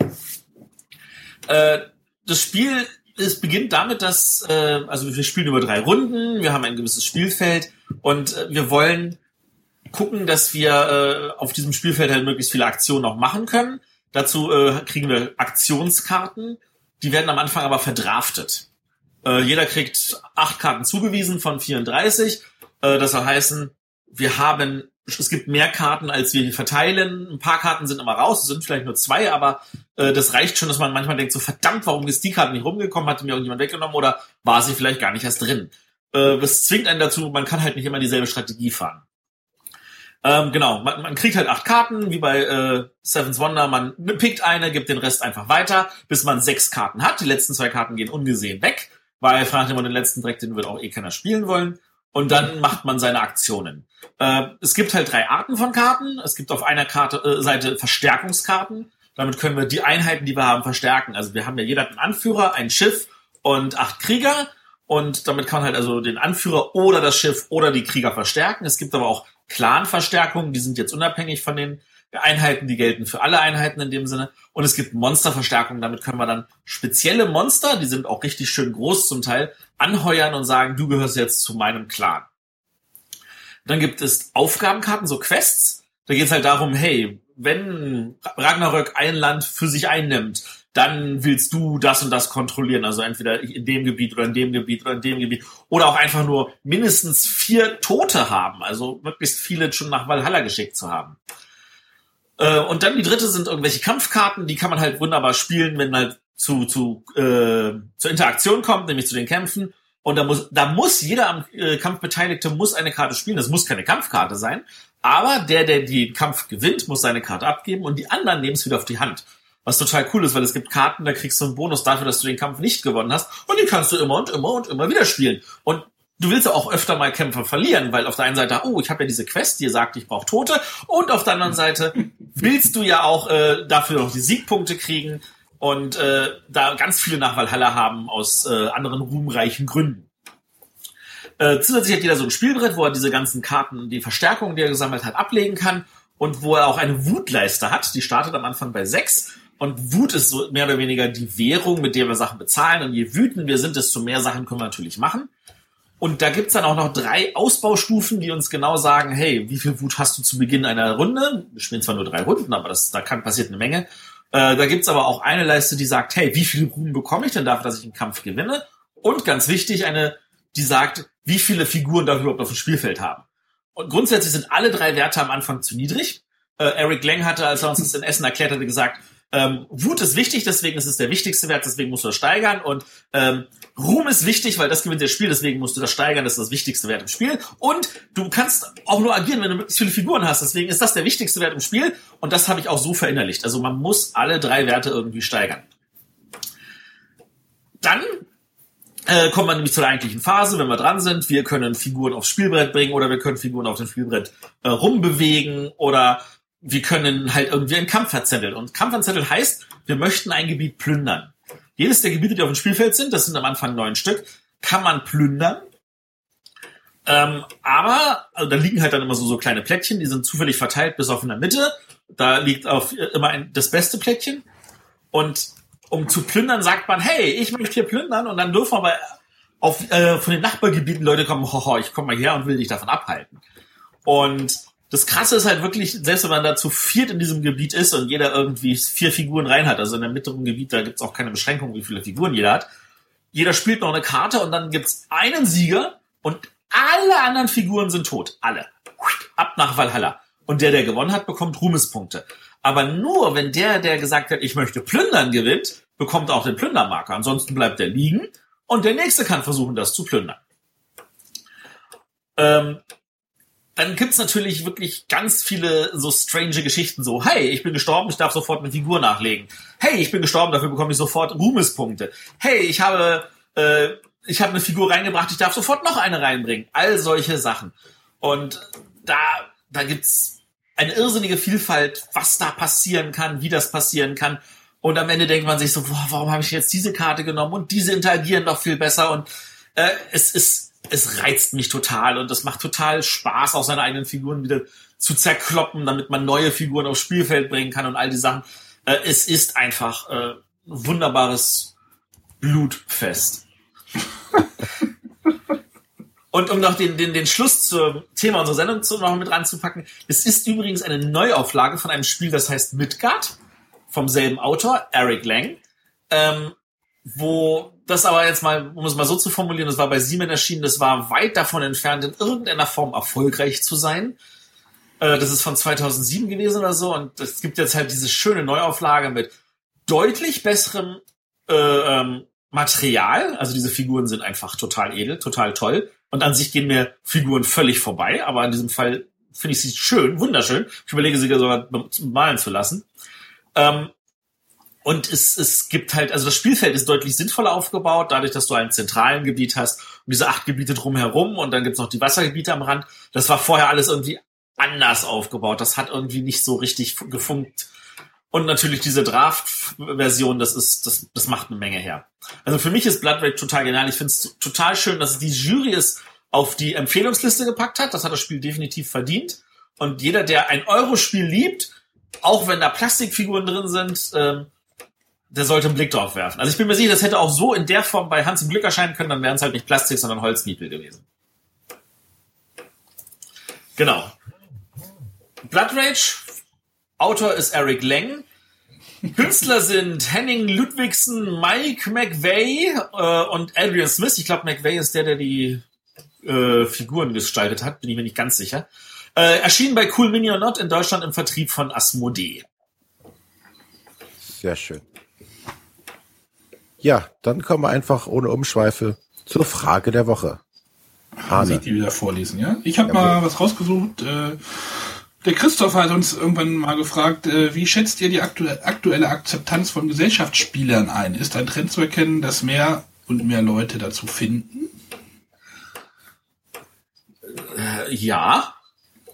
Äh, das Spiel es beginnt damit, dass äh, also wir spielen über drei Runden, wir haben ein gewisses Spielfeld und äh, wir wollen gucken, dass wir äh, auf diesem Spielfeld halt möglichst viele Aktionen auch machen können. Dazu äh, kriegen wir Aktionskarten, die werden am Anfang aber verdraftet. Äh, jeder kriegt acht Karten zugewiesen von 34. Äh, das soll heißen, wir haben es gibt mehr Karten, als wir verteilen. Ein paar Karten sind immer raus, es sind vielleicht nur zwei, aber äh, das reicht schon, dass man manchmal denkt, so verdammt, warum ist die Karte nicht rumgekommen, hat mir irgendjemand weggenommen oder war sie vielleicht gar nicht erst drin. Äh, das zwingt einen dazu, man kann halt nicht immer dieselbe Strategie fahren. Ähm, genau, man, man kriegt halt acht Karten, wie bei äh, Seven's Wonder, man pickt eine, gibt den Rest einfach weiter, bis man sechs Karten hat. Die letzten zwei Karten gehen ungesehen weg, weil fragt immer den letzten Dreck, den wird auch eh keiner spielen wollen. Und dann macht man seine Aktionen. Äh, es gibt halt drei Arten von Karten. Es gibt auf einer Karte, äh, Seite Verstärkungskarten. Damit können wir die Einheiten, die wir haben, verstärken. Also wir haben ja jeder einen Anführer, ein Schiff und acht Krieger. Und damit kann man halt also den Anführer oder das Schiff oder die Krieger verstärken. Es gibt aber auch Clan-Verstärkungen, die sind jetzt unabhängig von den Einheiten, die gelten für alle Einheiten in dem Sinne. Und es gibt Monsterverstärkungen, damit können wir dann spezielle Monster, die sind auch richtig schön groß zum Teil, anheuern und sagen, du gehörst jetzt zu meinem Clan. Dann gibt es Aufgabenkarten, so Quests. Da geht es halt darum, hey, wenn Ragnarök ein Land für sich einnimmt, dann willst du das und das kontrollieren. Also entweder in dem Gebiet oder in dem Gebiet oder in dem Gebiet. Oder auch einfach nur mindestens vier Tote haben. Also möglichst viele schon nach Valhalla geschickt zu haben. Äh, und dann die dritte sind irgendwelche Kampfkarten, die kann man halt wunderbar spielen, wenn halt zu, zu, äh, zur Interaktion kommt, nämlich zu den Kämpfen. Und da muss, da muss jeder am äh, Kampf Beteiligte muss eine Karte spielen. Das muss keine Kampfkarte sein. Aber der, der den Kampf gewinnt, muss seine Karte abgeben und die anderen nehmen es wieder auf die Hand. Was total cool ist, weil es gibt Karten, da kriegst du einen Bonus dafür, dass du den Kampf nicht gewonnen hast. Und die kannst du immer und immer und immer wieder spielen. Und du willst ja auch öfter mal Kämpfe verlieren, weil auf der einen Seite, oh, ich habe ja diese Quest, die sagt, ich brauche Tote, und auf der anderen Seite willst du ja auch äh, dafür noch die Siegpunkte kriegen und äh, da ganz viele nach Valhalla haben aus äh, anderen ruhmreichen Gründen. Äh, zusätzlich hat jeder so ein Spielbrett, wo er diese ganzen Karten, die Verstärkungen, die er gesammelt hat, ablegen kann und wo er auch eine Wutleiste hat. Die startet am Anfang bei sechs und Wut ist so mehr oder weniger die Währung, mit der wir Sachen bezahlen. Und je wütend wir sind, desto mehr Sachen können wir natürlich machen. Und da gibt's dann auch noch drei Ausbaustufen, die uns genau sagen, hey, wie viel Wut hast du zu Beginn einer Runde? Wir spielen zwar nur drei Runden, aber das, da kann passiert eine Menge. Äh, da gibt's aber auch eine Leiste, die sagt, hey, wie viel Ruhm bekomme ich denn dafür, dass ich einen Kampf gewinne? Und ganz wichtig, eine, die sagt, wie viele Figuren darf ich überhaupt auf dem Spielfeld haben? Und grundsätzlich sind alle drei Werte am Anfang zu niedrig. Äh, Eric Lang hatte, als er uns das in Essen erklärt hatte, gesagt, ähm, Wut ist wichtig, deswegen ist es der wichtigste Wert, deswegen musst du das steigern. Und ähm, Ruhm ist wichtig, weil das gewinnt das Spiel, deswegen musst du das steigern, das ist das wichtigste Wert im Spiel. Und du kannst auch nur agieren, wenn du möglichst viele Figuren hast, deswegen ist das der wichtigste Wert im Spiel. Und das habe ich auch so verinnerlicht. Also man muss alle drei Werte irgendwie steigern. Dann äh, kommt man nämlich zu der eigentlichen Phase, wenn wir dran sind. Wir können Figuren aufs Spielbrett bringen oder wir können Figuren auf dem Spielbrett äh, rumbewegen oder wir können halt irgendwie einen Kampf verzetteln. Und Kampf verzetteln heißt, wir möchten ein Gebiet plündern. Jedes der Gebiete, die auf dem Spielfeld sind, das sind am Anfang neun Stück, kann man plündern. Ähm, aber also da liegen halt dann immer so, so kleine Plättchen, die sind zufällig verteilt bis auf in der Mitte. Da liegt auf äh, immer ein, das beste Plättchen. Und um zu plündern, sagt man, hey, ich möchte hier plündern und dann dürfen aber auf, äh, von den Nachbargebieten Leute kommen, hoho, ich komme mal her und will dich davon abhalten. Und das Krasse ist halt wirklich, selbst wenn man da zu viert in diesem Gebiet ist und jeder irgendwie vier Figuren rein hat, also in der mittleren Gebiet, da gibt's auch keine Beschränkung, wie viele Figuren jeder hat. Jeder spielt noch eine Karte und dann gibt's einen Sieger und alle anderen Figuren sind tot. Alle. Ab nach Valhalla. Und der, der gewonnen hat, bekommt Ruhmespunkte. Aber nur, wenn der, der gesagt hat, ich möchte plündern, gewinnt, bekommt auch den Plündermarker. Ansonsten bleibt er liegen und der nächste kann versuchen, das zu plündern. Ähm, dann gibt's natürlich wirklich ganz viele so strange Geschichten, so, hey, ich bin gestorben, ich darf sofort eine Figur nachlegen. Hey, ich bin gestorben, dafür bekomme ich sofort Ruhmespunkte. Hey, ich habe, äh, ich habe eine Figur reingebracht, ich darf sofort noch eine reinbringen. All solche Sachen. Und da da gibt's eine irrsinnige Vielfalt, was da passieren kann, wie das passieren kann. Und am Ende denkt man sich so, boah, warum habe ich jetzt diese Karte genommen und diese interagieren doch viel besser und äh, es ist, es reizt mich total und es macht total Spaß, auch seine eigenen Figuren wieder zu zerkloppen, damit man neue Figuren aufs Spielfeld bringen kann und all die Sachen. Äh, es ist einfach äh, wunderbares Blutfest. Und um noch den, den, den Schluss zum Thema unserer Sendung zu, noch mit ranzupacken, es ist übrigens eine Neuauflage von einem Spiel, das heißt Midgard, vom selben Autor, Eric Lang, ähm, wo das aber jetzt mal, um es mal so zu formulieren, das war bei Siemens erschienen, das war weit davon entfernt, in irgendeiner Form erfolgreich zu sein. Äh, das ist von 2007 gewesen oder so und es gibt jetzt halt diese schöne Neuauflage mit deutlich besserem äh, ähm, Material. Also diese Figuren sind einfach total edel, total toll. Und an sich gehen mir Figuren völlig vorbei, aber in diesem Fall finde ich sie schön, wunderschön. Ich überlege sie sogar malen zu lassen. Ähm, und es, es gibt halt, also das Spielfeld ist deutlich sinnvoller aufgebaut, dadurch, dass du einen zentralen Gebiet hast und diese acht Gebiete drumherum und dann gibt's noch die Wassergebiete am Rand. Das war vorher alles irgendwie anders aufgebaut. Das hat irgendwie nicht so richtig gefunkt. Und natürlich diese Draft-Version, das ist, das, das macht eine Menge her. Also für mich ist Blood Rage total genial. Ich finde es total schön, dass die Jury es auf die Empfehlungsliste gepackt hat. Das hat das Spiel definitiv verdient. Und jeder, der ein Euro-Spiel liebt, auch wenn da Plastikfiguren drin sind, ähm, der sollte einen Blick drauf werfen. Also ich bin mir sicher, das hätte auch so in der Form bei Hans im Glück erscheinen können, dann wären es halt nicht Plastik, sondern Holzniepel gewesen. Genau. Blood Rage Autor ist Eric Lang. Künstler sind Henning Ludwigsen, Mike McVeigh äh, und Adrian Smith. Ich glaube, McVeigh ist der, der die äh, Figuren gestaltet hat, bin ich mir nicht ganz sicher. Äh, erschienen bei Cool Mini or Not in Deutschland im Vertrieb von Asmodee. Sehr schön. Ja, dann kommen wir einfach ohne Umschweife zur Frage der Woche. Muss ich die wieder vorlesen, ja? Ich habe mal was rausgesucht. Äh, der Christoph hat uns irgendwann mal gefragt, äh, wie schätzt ihr die aktu aktuelle Akzeptanz von Gesellschaftsspielern ein? Ist ein Trend zu erkennen, dass mehr und mehr Leute dazu finden? Äh, ja.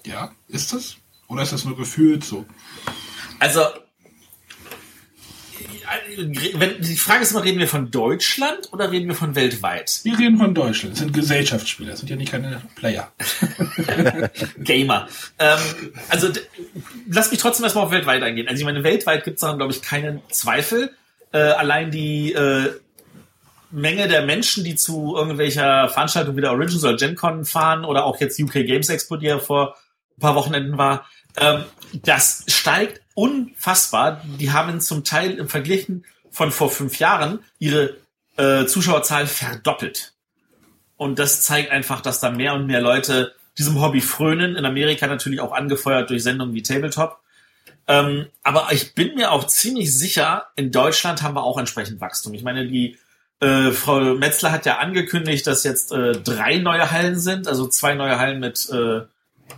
Ja, ist das? Oder ist das nur gefühlt so? Also wenn, die Frage ist immer, reden wir von Deutschland oder reden wir von weltweit? Wir reden von Deutschland. Das sind Gesellschaftsspieler, das sind ja nicht keine Player. Gamer. Ähm, also lass mich trotzdem erstmal auf weltweit eingehen. Also ich meine, weltweit gibt es daran, glaube ich, keinen Zweifel. Äh, allein die äh, Menge der Menschen, die zu irgendwelcher Veranstaltung wie der Origins oder GenCon fahren oder auch jetzt UK Games Expo, die ja vor ein paar Wochenenden war, ähm, das steigt unfassbar. Die haben zum Teil im Verglichen von vor fünf Jahren ihre äh, Zuschauerzahl verdoppelt. Und das zeigt einfach, dass da mehr und mehr Leute diesem Hobby frönen. In Amerika natürlich auch angefeuert durch Sendungen wie Tabletop. Ähm, aber ich bin mir auch ziemlich sicher, in Deutschland haben wir auch entsprechend Wachstum. Ich meine, die äh, Frau Metzler hat ja angekündigt, dass jetzt äh, drei neue Hallen sind, also zwei neue Hallen mit äh,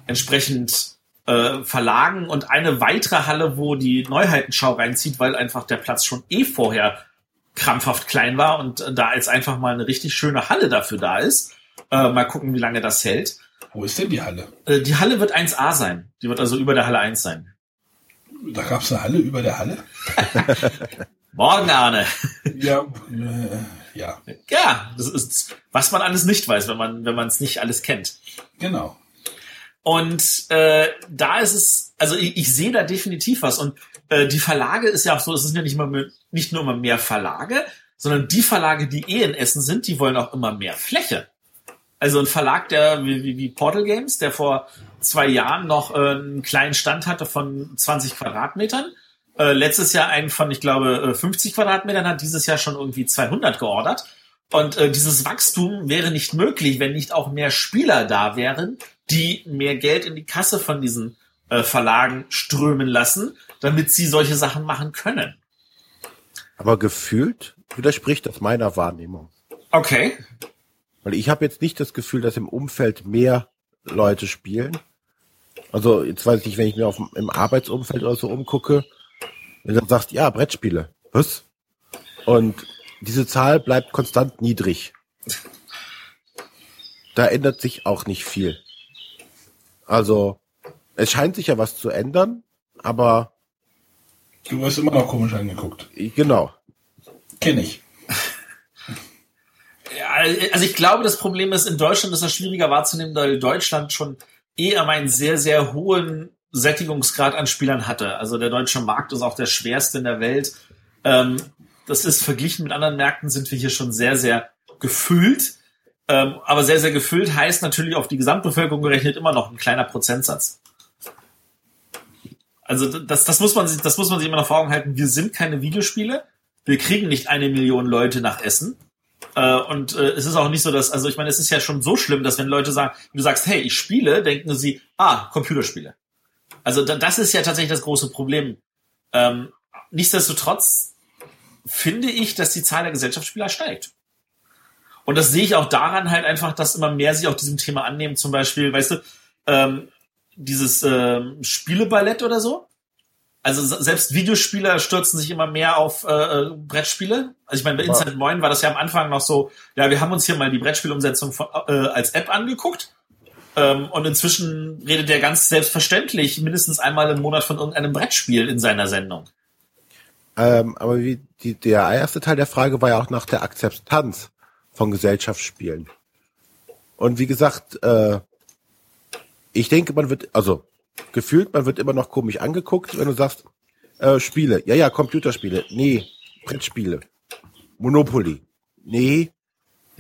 entsprechend äh, Verlagen und eine weitere Halle, wo die Neuheitenschau reinzieht, weil einfach der Platz schon eh vorher krampfhaft klein war und äh, da jetzt einfach mal eine richtig schöne Halle dafür da ist. Äh, mal gucken, wie lange das hält. Wo ist denn die Halle? Äh, die Halle wird 1A sein. Die wird also über der Halle 1 sein. Da gab es eine Halle über der Halle? Morgen, Arne. Ja, äh, ja. Ja, das ist, was man alles nicht weiß, wenn man wenn man es nicht alles kennt. Genau. Und äh, da ist es, also ich, ich sehe da definitiv was. Und äh, die Verlage ist ja auch so, es sind ja nicht, immer, nicht nur immer mehr Verlage, sondern die Verlage, die eh in Essen sind, die wollen auch immer mehr Fläche. Also ein Verlag, der wie, wie, wie Portal Games, der vor zwei Jahren noch äh, einen kleinen Stand hatte von 20 Quadratmetern, äh, letztes Jahr einen von, ich glaube, 50 äh, Quadratmetern, hat dieses Jahr schon irgendwie 200 geordert. Und äh, dieses Wachstum wäre nicht möglich, wenn nicht auch mehr Spieler da wären, die mehr Geld in die Kasse von diesen äh, Verlagen strömen lassen, damit sie solche Sachen machen können. Aber gefühlt widerspricht das meiner Wahrnehmung. Okay. Weil ich habe jetzt nicht das Gefühl, dass im Umfeld mehr Leute spielen. Also jetzt weiß ich nicht, wenn ich mir auf, im Arbeitsumfeld oder so umgucke, wenn du dann sagst, ja, Brettspiele. Was? Und diese Zahl bleibt konstant niedrig. Da ändert sich auch nicht viel. Also es scheint sich ja was zu ändern, aber. Du wirst immer noch komisch angeguckt. Genau. Kenne ich. Ja, also ich glaube, das Problem ist, in Deutschland ist das schwieriger wahrzunehmen, weil Deutschland schon eher einen sehr, sehr hohen Sättigungsgrad an Spielern hatte. Also der deutsche Markt ist auch der schwerste in der Welt. Ähm, das ist verglichen mit anderen Märkten sind wir hier schon sehr, sehr gefüllt. Ähm, aber sehr, sehr gefüllt heißt natürlich auf die Gesamtbevölkerung gerechnet immer noch ein kleiner Prozentsatz. Also das, das muss man sich, das muss man sich immer noch vor Augen halten. Wir sind keine Videospiele. Wir kriegen nicht eine Million Leute nach Essen. Äh, und äh, es ist auch nicht so, dass, also ich meine, es ist ja schon so schlimm, dass wenn Leute sagen, du sagst, hey, ich spiele, denken sie, ah, Computerspiele. Also da, das ist ja tatsächlich das große Problem. Ähm, nichtsdestotrotz finde ich, dass die Zahl der Gesellschaftsspieler steigt. Und das sehe ich auch daran halt einfach, dass immer mehr sich auch diesem Thema annehmen. Zum Beispiel, weißt du, ähm, dieses ähm, Spieleballett oder so. Also selbst Videospieler stürzen sich immer mehr auf äh, äh Brettspiele. Also ich meine, bei Inside Moin war das ja am Anfang noch so, ja, wir haben uns hier mal die Brettspielumsetzung von, äh, als App angeguckt. Ähm, und inzwischen redet er ganz selbstverständlich mindestens einmal im Monat von irgendeinem Brettspiel in seiner Sendung. Ähm, aber wie die, der erste Teil der Frage war ja auch nach der Akzeptanz von Gesellschaftsspielen. Und wie gesagt, äh, ich denke, man wird, also gefühlt, man wird immer noch komisch angeguckt, wenn du sagst, äh, Spiele. Ja, ja, Computerspiele. Nee, Brettspiele. Monopoly. Nee,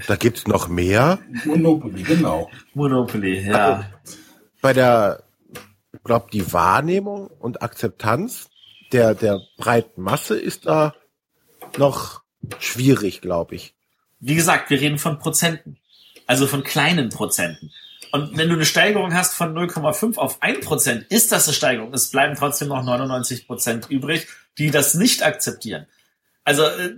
da gibt's noch mehr. Monopoly, genau. Monopoly, ja. Also, bei der, glaub, die Wahrnehmung und Akzeptanz der, der breiten Masse ist da noch schwierig, glaube ich. Wie gesagt, wir reden von Prozenten. Also von kleinen Prozenten. Und wenn du eine Steigerung hast von 0,5 auf 1%, ist das eine Steigerung. Es bleiben trotzdem noch 99% übrig, die das nicht akzeptieren. Also äh,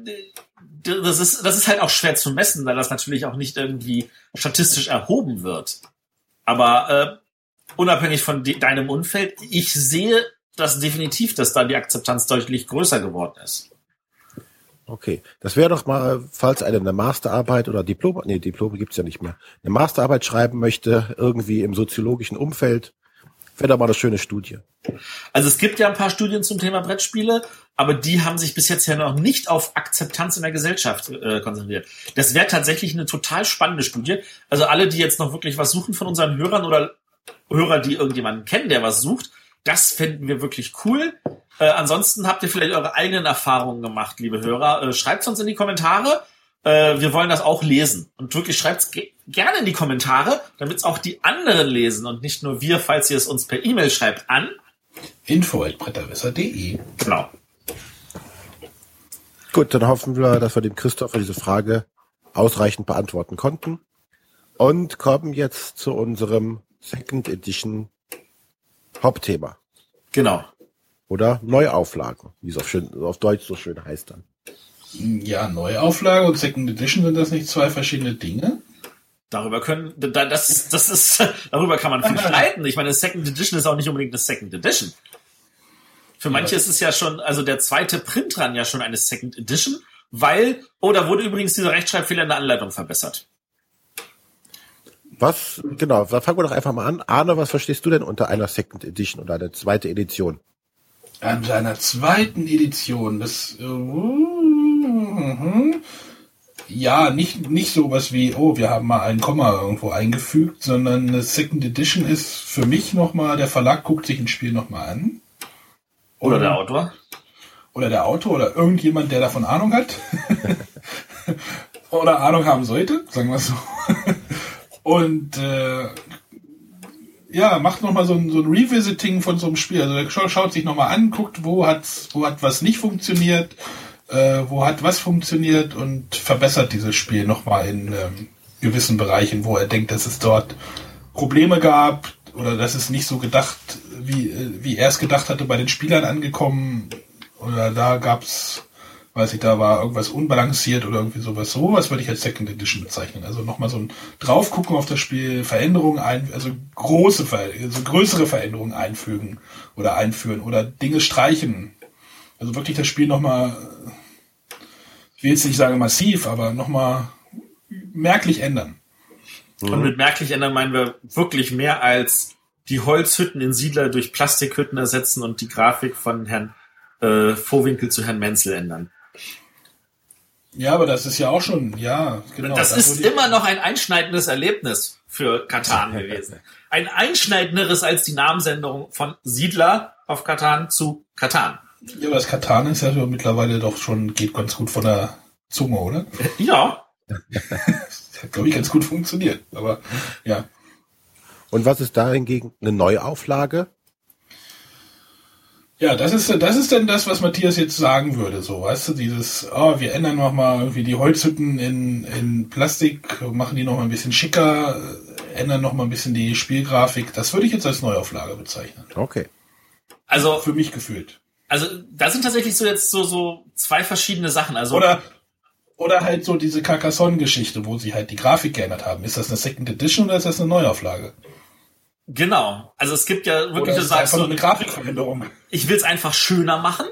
das ist, das ist halt auch schwer zu messen, weil das natürlich auch nicht irgendwie statistisch erhoben wird. Aber äh, unabhängig von de deinem Umfeld, ich sehe das definitiv, dass da die Akzeptanz deutlich größer geworden ist. Okay, das wäre doch mal, falls einer eine Masterarbeit oder Diplom, nee, Diplom gibt's ja nicht mehr, eine Masterarbeit schreiben möchte, irgendwie im soziologischen Umfeld, wäre doch mal eine schöne Studie. Also es gibt ja ein paar Studien zum Thema Brettspiele, aber die haben sich bis jetzt ja noch nicht auf Akzeptanz in der Gesellschaft äh, konzentriert. Das wäre tatsächlich eine total spannende Studie. Also alle, die jetzt noch wirklich was suchen von unseren Hörern oder Hörer, die irgendjemanden kennen, der was sucht, das fänden wir wirklich cool. Äh, ansonsten habt ihr vielleicht eure eigenen Erfahrungen gemacht, liebe Hörer. Äh, schreibt uns in die Kommentare. Äh, wir wollen das auch lesen. Und wirklich schreibt's ge gerne in die Kommentare, damit es auch die anderen lesen und nicht nur wir, falls ihr es uns per E-Mail schreibt, an info.bretterwisser.de. Genau. Gut, dann hoffen wir, dass wir dem Christopher diese Frage ausreichend beantworten konnten. Und kommen jetzt zu unserem Second Edition Hauptthema. Genau. Oder Neuauflagen, wie es auf, schön, auf Deutsch so schön heißt dann. Ja, Neuauflage und Second Edition sind das nicht zwei verschiedene Dinge? Darüber können, das ist, das ist, darüber kann man viel streiten. Ich meine, Second Edition ist auch nicht unbedingt eine Second Edition. Für manche ist es ja schon, also der zweite Print dran ja schon eine Second Edition, weil, oh, da wurde übrigens dieser Rechtschreibfehler in der Anleitung verbessert. Was, genau, da fangen wir doch einfach mal an. Arne, was verstehst du denn unter einer Second Edition oder einer zweiten Edition? An einer zweiten Edition, das, uh, ja, nicht, nicht sowas wie, oh, wir haben mal ein Komma irgendwo eingefügt, sondern eine Second Edition ist für mich nochmal, der Verlag guckt sich ein Spiel nochmal an. Oder, oder der Autor. Oder der Autor oder irgendjemand, der davon Ahnung hat. oder Ahnung haben sollte, sagen wir so. Und äh, ja, macht nochmal so ein, so ein Revisiting von so einem Spiel. Also er schaut sich nochmal an, guckt, wo hat, wo hat was nicht funktioniert, äh, wo hat was funktioniert und verbessert dieses Spiel nochmal in ähm, gewissen Bereichen, wo er denkt, dass es dort Probleme gab oder dass es nicht so gedacht, wie, äh, wie er es gedacht hatte, bei den Spielern angekommen. Oder da gab's weiß ich, da war irgendwas unbalanciert oder irgendwie sowas. Sowas würde ich als Second Edition bezeichnen. Also nochmal so ein Draufgucken auf das Spiel, Veränderungen ein, also große, also größere Veränderungen einfügen oder einführen oder Dinge streichen. Also wirklich das Spiel nochmal, ich will jetzt nicht sagen massiv, aber nochmal merklich ändern. Und mit merklich ändern meinen wir wirklich mehr als die Holzhütten in Siedler durch Plastikhütten ersetzen und die Grafik von Herrn äh, Vorwinkel zu Herrn Menzel ändern. Ja, aber das ist ja auch schon, ja, genau. Das ist immer noch ein einschneidendes Erlebnis für Katan gewesen. Ein einschneidenderes als die Namensänderung von Siedler auf Katan zu Katan. Ja, aber das Katan ist ja mittlerweile doch schon, geht ganz gut von der Zunge, oder? Ja. das hat, glaube ich, ganz gut funktioniert. Aber ja. Und was ist da hingegen eine Neuauflage? Ja, das ist, das ist dann das, was Matthias jetzt sagen würde, so, weißt du, dieses, oh, wir ändern noch mal irgendwie die Holzhütten in, in Plastik, machen die noch mal ein bisschen schicker, ändern noch mal ein bisschen die Spielgrafik. Das würde ich jetzt als Neuauflage bezeichnen. Okay. Also. Für mich gefühlt. Also, da sind tatsächlich so jetzt so, so zwei verschiedene Sachen, also. Oder, oder halt so diese Carcassonne-Geschichte, wo sie halt die Grafik geändert haben. Ist das eine Second Edition oder ist das eine Neuauflage? Genau. Also es gibt ja wirklich, du sagst so eine Grafikveränderung. Ich will es einfach schöner machen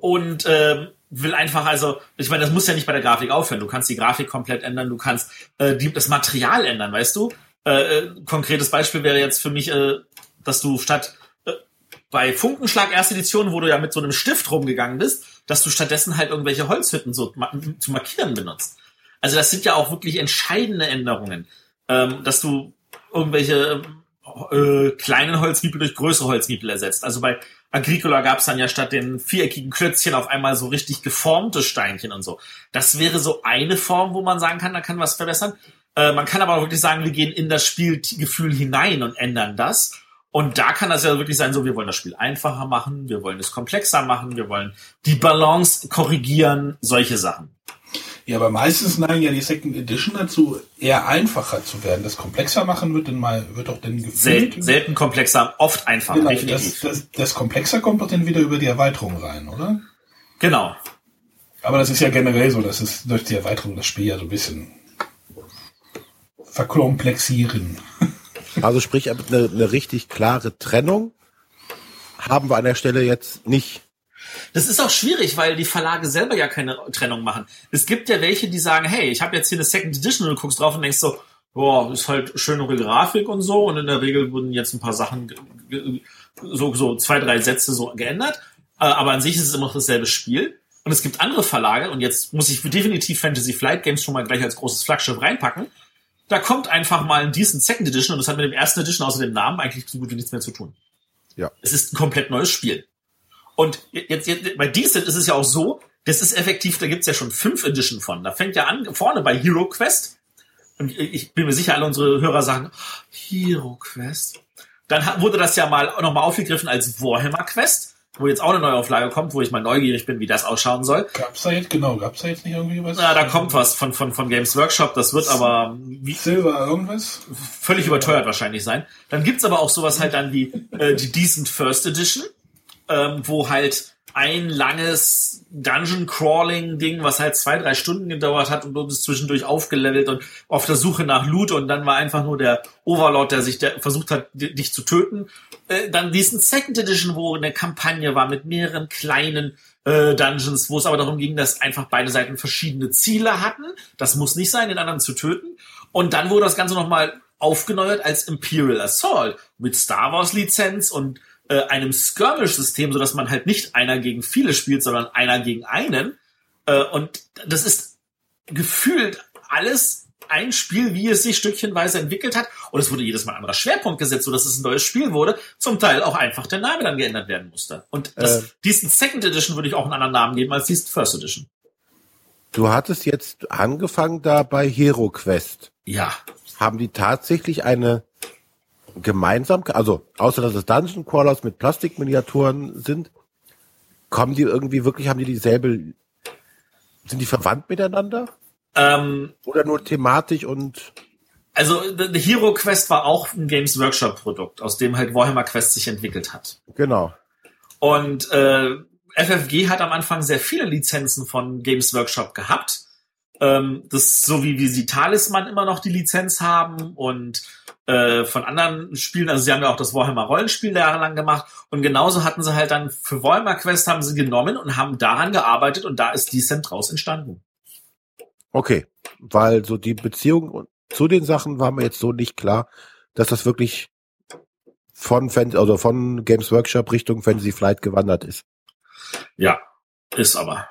und äh, will einfach, also, ich meine, das muss ja nicht bei der Grafik aufhören. Du kannst die Grafik komplett ändern, du kannst äh, die, das Material ändern, weißt du? Äh, äh konkretes Beispiel wäre jetzt für mich, äh, dass du statt äh, bei Funkenschlag erste Edition, wo du ja mit so einem Stift rumgegangen bist, dass du stattdessen halt irgendwelche Holzhütten so ma zu markieren benutzt. Also das sind ja auch wirklich entscheidende Änderungen, ähm, dass du irgendwelche äh, kleinen Holzmiepel durch größere Holzmiepel ersetzt. Also bei Agricola gab es dann ja statt den viereckigen Klötzchen auf einmal so richtig geformte Steinchen und so. Das wäre so eine Form, wo man sagen kann, da kann was verbessern. Äh, man kann aber auch wirklich sagen, wir gehen in das Spielgefühl hinein und ändern das. Und da kann das ja wirklich sein, so wir wollen das Spiel einfacher machen, wir wollen es komplexer machen, wir wollen die Balance korrigieren, solche Sachen. Ja, aber meistens neigen ja die Second Edition dazu, eher einfacher zu werden. Das komplexer machen wird dann mal, wird doch dann gefühlt. Selten, selten komplexer, oft einfacher. Genau, das, das, das komplexer kommt doch dann wieder über die Erweiterung rein, oder? Genau. Aber das ist ja generell so, dass es durch die Erweiterung das Spiel ja so ein bisschen verkomplexieren. Also sprich, eine, eine richtig klare Trennung haben wir an der Stelle jetzt nicht. Das ist auch schwierig, weil die Verlage selber ja keine Trennung machen. Es gibt ja welche, die sagen, hey, ich habe jetzt hier eine Second Edition und du guckst drauf und denkst so, boah, ist halt schönere Grafik und so und in der Regel wurden jetzt ein paar Sachen so, so zwei, drei Sätze so geändert. Äh, aber an sich ist es immer noch dasselbe Spiel. Und es gibt andere Verlage, und jetzt muss ich definitiv Fantasy Flight Games schon mal gleich als großes Flaggschiff reinpacken. Da kommt einfach mal ein decent Second Edition und das hat mit dem ersten Edition außer dem Namen eigentlich so gut wie nichts mehr zu tun. Ja. Es ist ein komplett neues Spiel. Und jetzt, jetzt bei Decent ist es ja auch so, das ist effektiv, da gibt's ja schon fünf Edition von. Da fängt ja an, vorne bei Hero Quest. Und ich bin mir sicher, alle unsere Hörer sagen, Hero Quest. Dann wurde das ja mal nochmal aufgegriffen als Warhammer Quest, wo jetzt auch eine Neuauflage kommt, wo ich mal neugierig bin, wie das ausschauen soll. Gab's da jetzt, genau, gab's da jetzt nicht irgendwie was? Ja, da kommt was von, von, von Games Workshop, das wird aber wie, Silver irgendwas? Völlig überteuert wahrscheinlich sein. Dann gibt's aber auch sowas halt dann wie äh, die Decent First Edition ähm, wo halt ein langes Dungeon-Crawling-Ding, was halt zwei, drei Stunden gedauert hat und du bist zwischendurch aufgelevelt und auf der Suche nach Loot und dann war einfach nur der Overlord, der sich der versucht hat, dich zu töten. Äh, dann diesen Second Edition, wo eine Kampagne war mit mehreren kleinen äh, Dungeons, wo es aber darum ging, dass einfach beide Seiten verschiedene Ziele hatten. Das muss nicht sein, den anderen zu töten. Und dann wurde das Ganze nochmal aufgeneuert als Imperial Assault mit Star Wars Lizenz und äh, einem Skirmish-System, so dass man halt nicht einer gegen viele spielt, sondern einer gegen einen. Äh, und das ist gefühlt alles ein Spiel, wie es sich stückchenweise entwickelt hat. Und es wurde jedes Mal ein anderer Schwerpunkt gesetzt, so dass es ein neues Spiel wurde. Zum Teil auch einfach der Name dann geändert werden musste. Und das, äh, diesen Second Edition würde ich auch einen anderen Namen geben als diesen First Edition. Du hattest jetzt angefangen da bei Hero Quest. Ja. Haben die tatsächlich eine gemeinsam, also außer dass es Dungeon Crawlers mit Plastikminiaturen sind, kommen die irgendwie wirklich, haben die dieselbe, sind die verwandt miteinander? Ähm, Oder nur thematisch und also The Hero Quest war auch ein Games Workshop Produkt, aus dem halt Warhammer Quest sich entwickelt hat. Genau. Und äh, FFG hat am Anfang sehr viele Lizenzen von Games Workshop gehabt. Ähm, das so wie wie sie Talisman immer noch die Lizenz haben und äh, von anderen Spielen, also sie haben ja auch das Warhammer Rollenspiel jahrelang gemacht und genauso hatten sie halt dann für Warhammer Quest haben sie genommen und haben daran gearbeitet und da ist Decent draus entstanden. Okay, weil so die Beziehung zu den Sachen war mir jetzt so nicht klar, dass das wirklich von Fan also von Games Workshop Richtung Fantasy Flight gewandert ist. Ja, ist aber.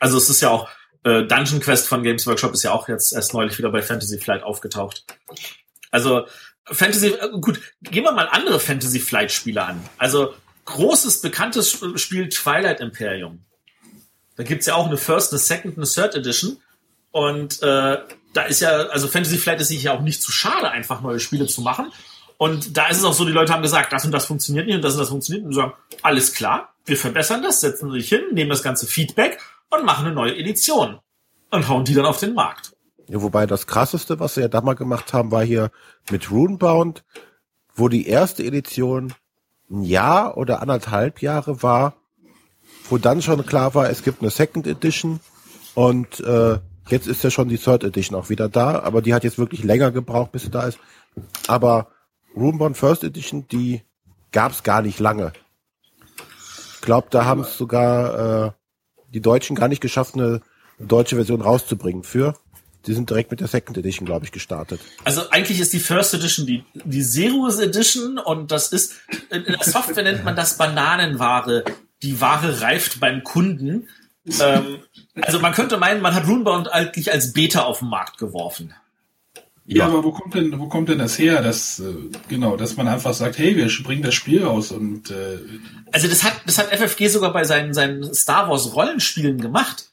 Also es ist ja auch, äh, Dungeon Quest von Games Workshop ist ja auch jetzt erst neulich wieder bei Fantasy Flight aufgetaucht. Also Fantasy, äh, gut, gehen wir mal andere Fantasy Flight Spiele an. Also großes, bekanntes Spiel Twilight Imperium. Da gibt's ja auch eine First, eine Second, eine Third Edition. Und äh, da ist ja, also Fantasy Flight ist sich ja auch nicht zu schade, einfach neue Spiele zu machen. Und da ist es auch so, die Leute haben gesagt, das und das funktioniert nicht und das und das funktioniert. Und sagen, alles klar, wir verbessern das, setzen sich hin, nehmen das ganze Feedback und machen eine neue Edition. Und hauen die dann auf den Markt. Ja, wobei das krasseste, was sie ja da mal gemacht haben, war hier mit Runebound, wo die erste Edition ein Jahr oder anderthalb Jahre war, wo dann schon klar war, es gibt eine Second Edition und äh, jetzt ist ja schon die Third Edition auch wieder da, aber die hat jetzt wirklich länger gebraucht, bis sie da ist. Aber Runebound First Edition, die gab's gar nicht lange. Ich glaube, da haben es sogar äh, die Deutschen gar nicht geschafft, eine deutsche Version rauszubringen für. Die sind direkt mit der Second Edition, glaube ich, gestartet. Also eigentlich ist die First Edition die, die Serious Edition und das ist, in der Software nennt man das Bananenware. Die Ware reift beim Kunden. Ähm, also man könnte meinen, man hat Runebound eigentlich als Beta auf den Markt geworfen. Ja, aber wo kommt denn, wo kommt denn das her, dass äh, genau, dass man einfach sagt, hey, wir bringen das Spiel raus und äh, Also das hat, das hat FFG sogar bei seinen, seinen Star Wars Rollenspielen gemacht.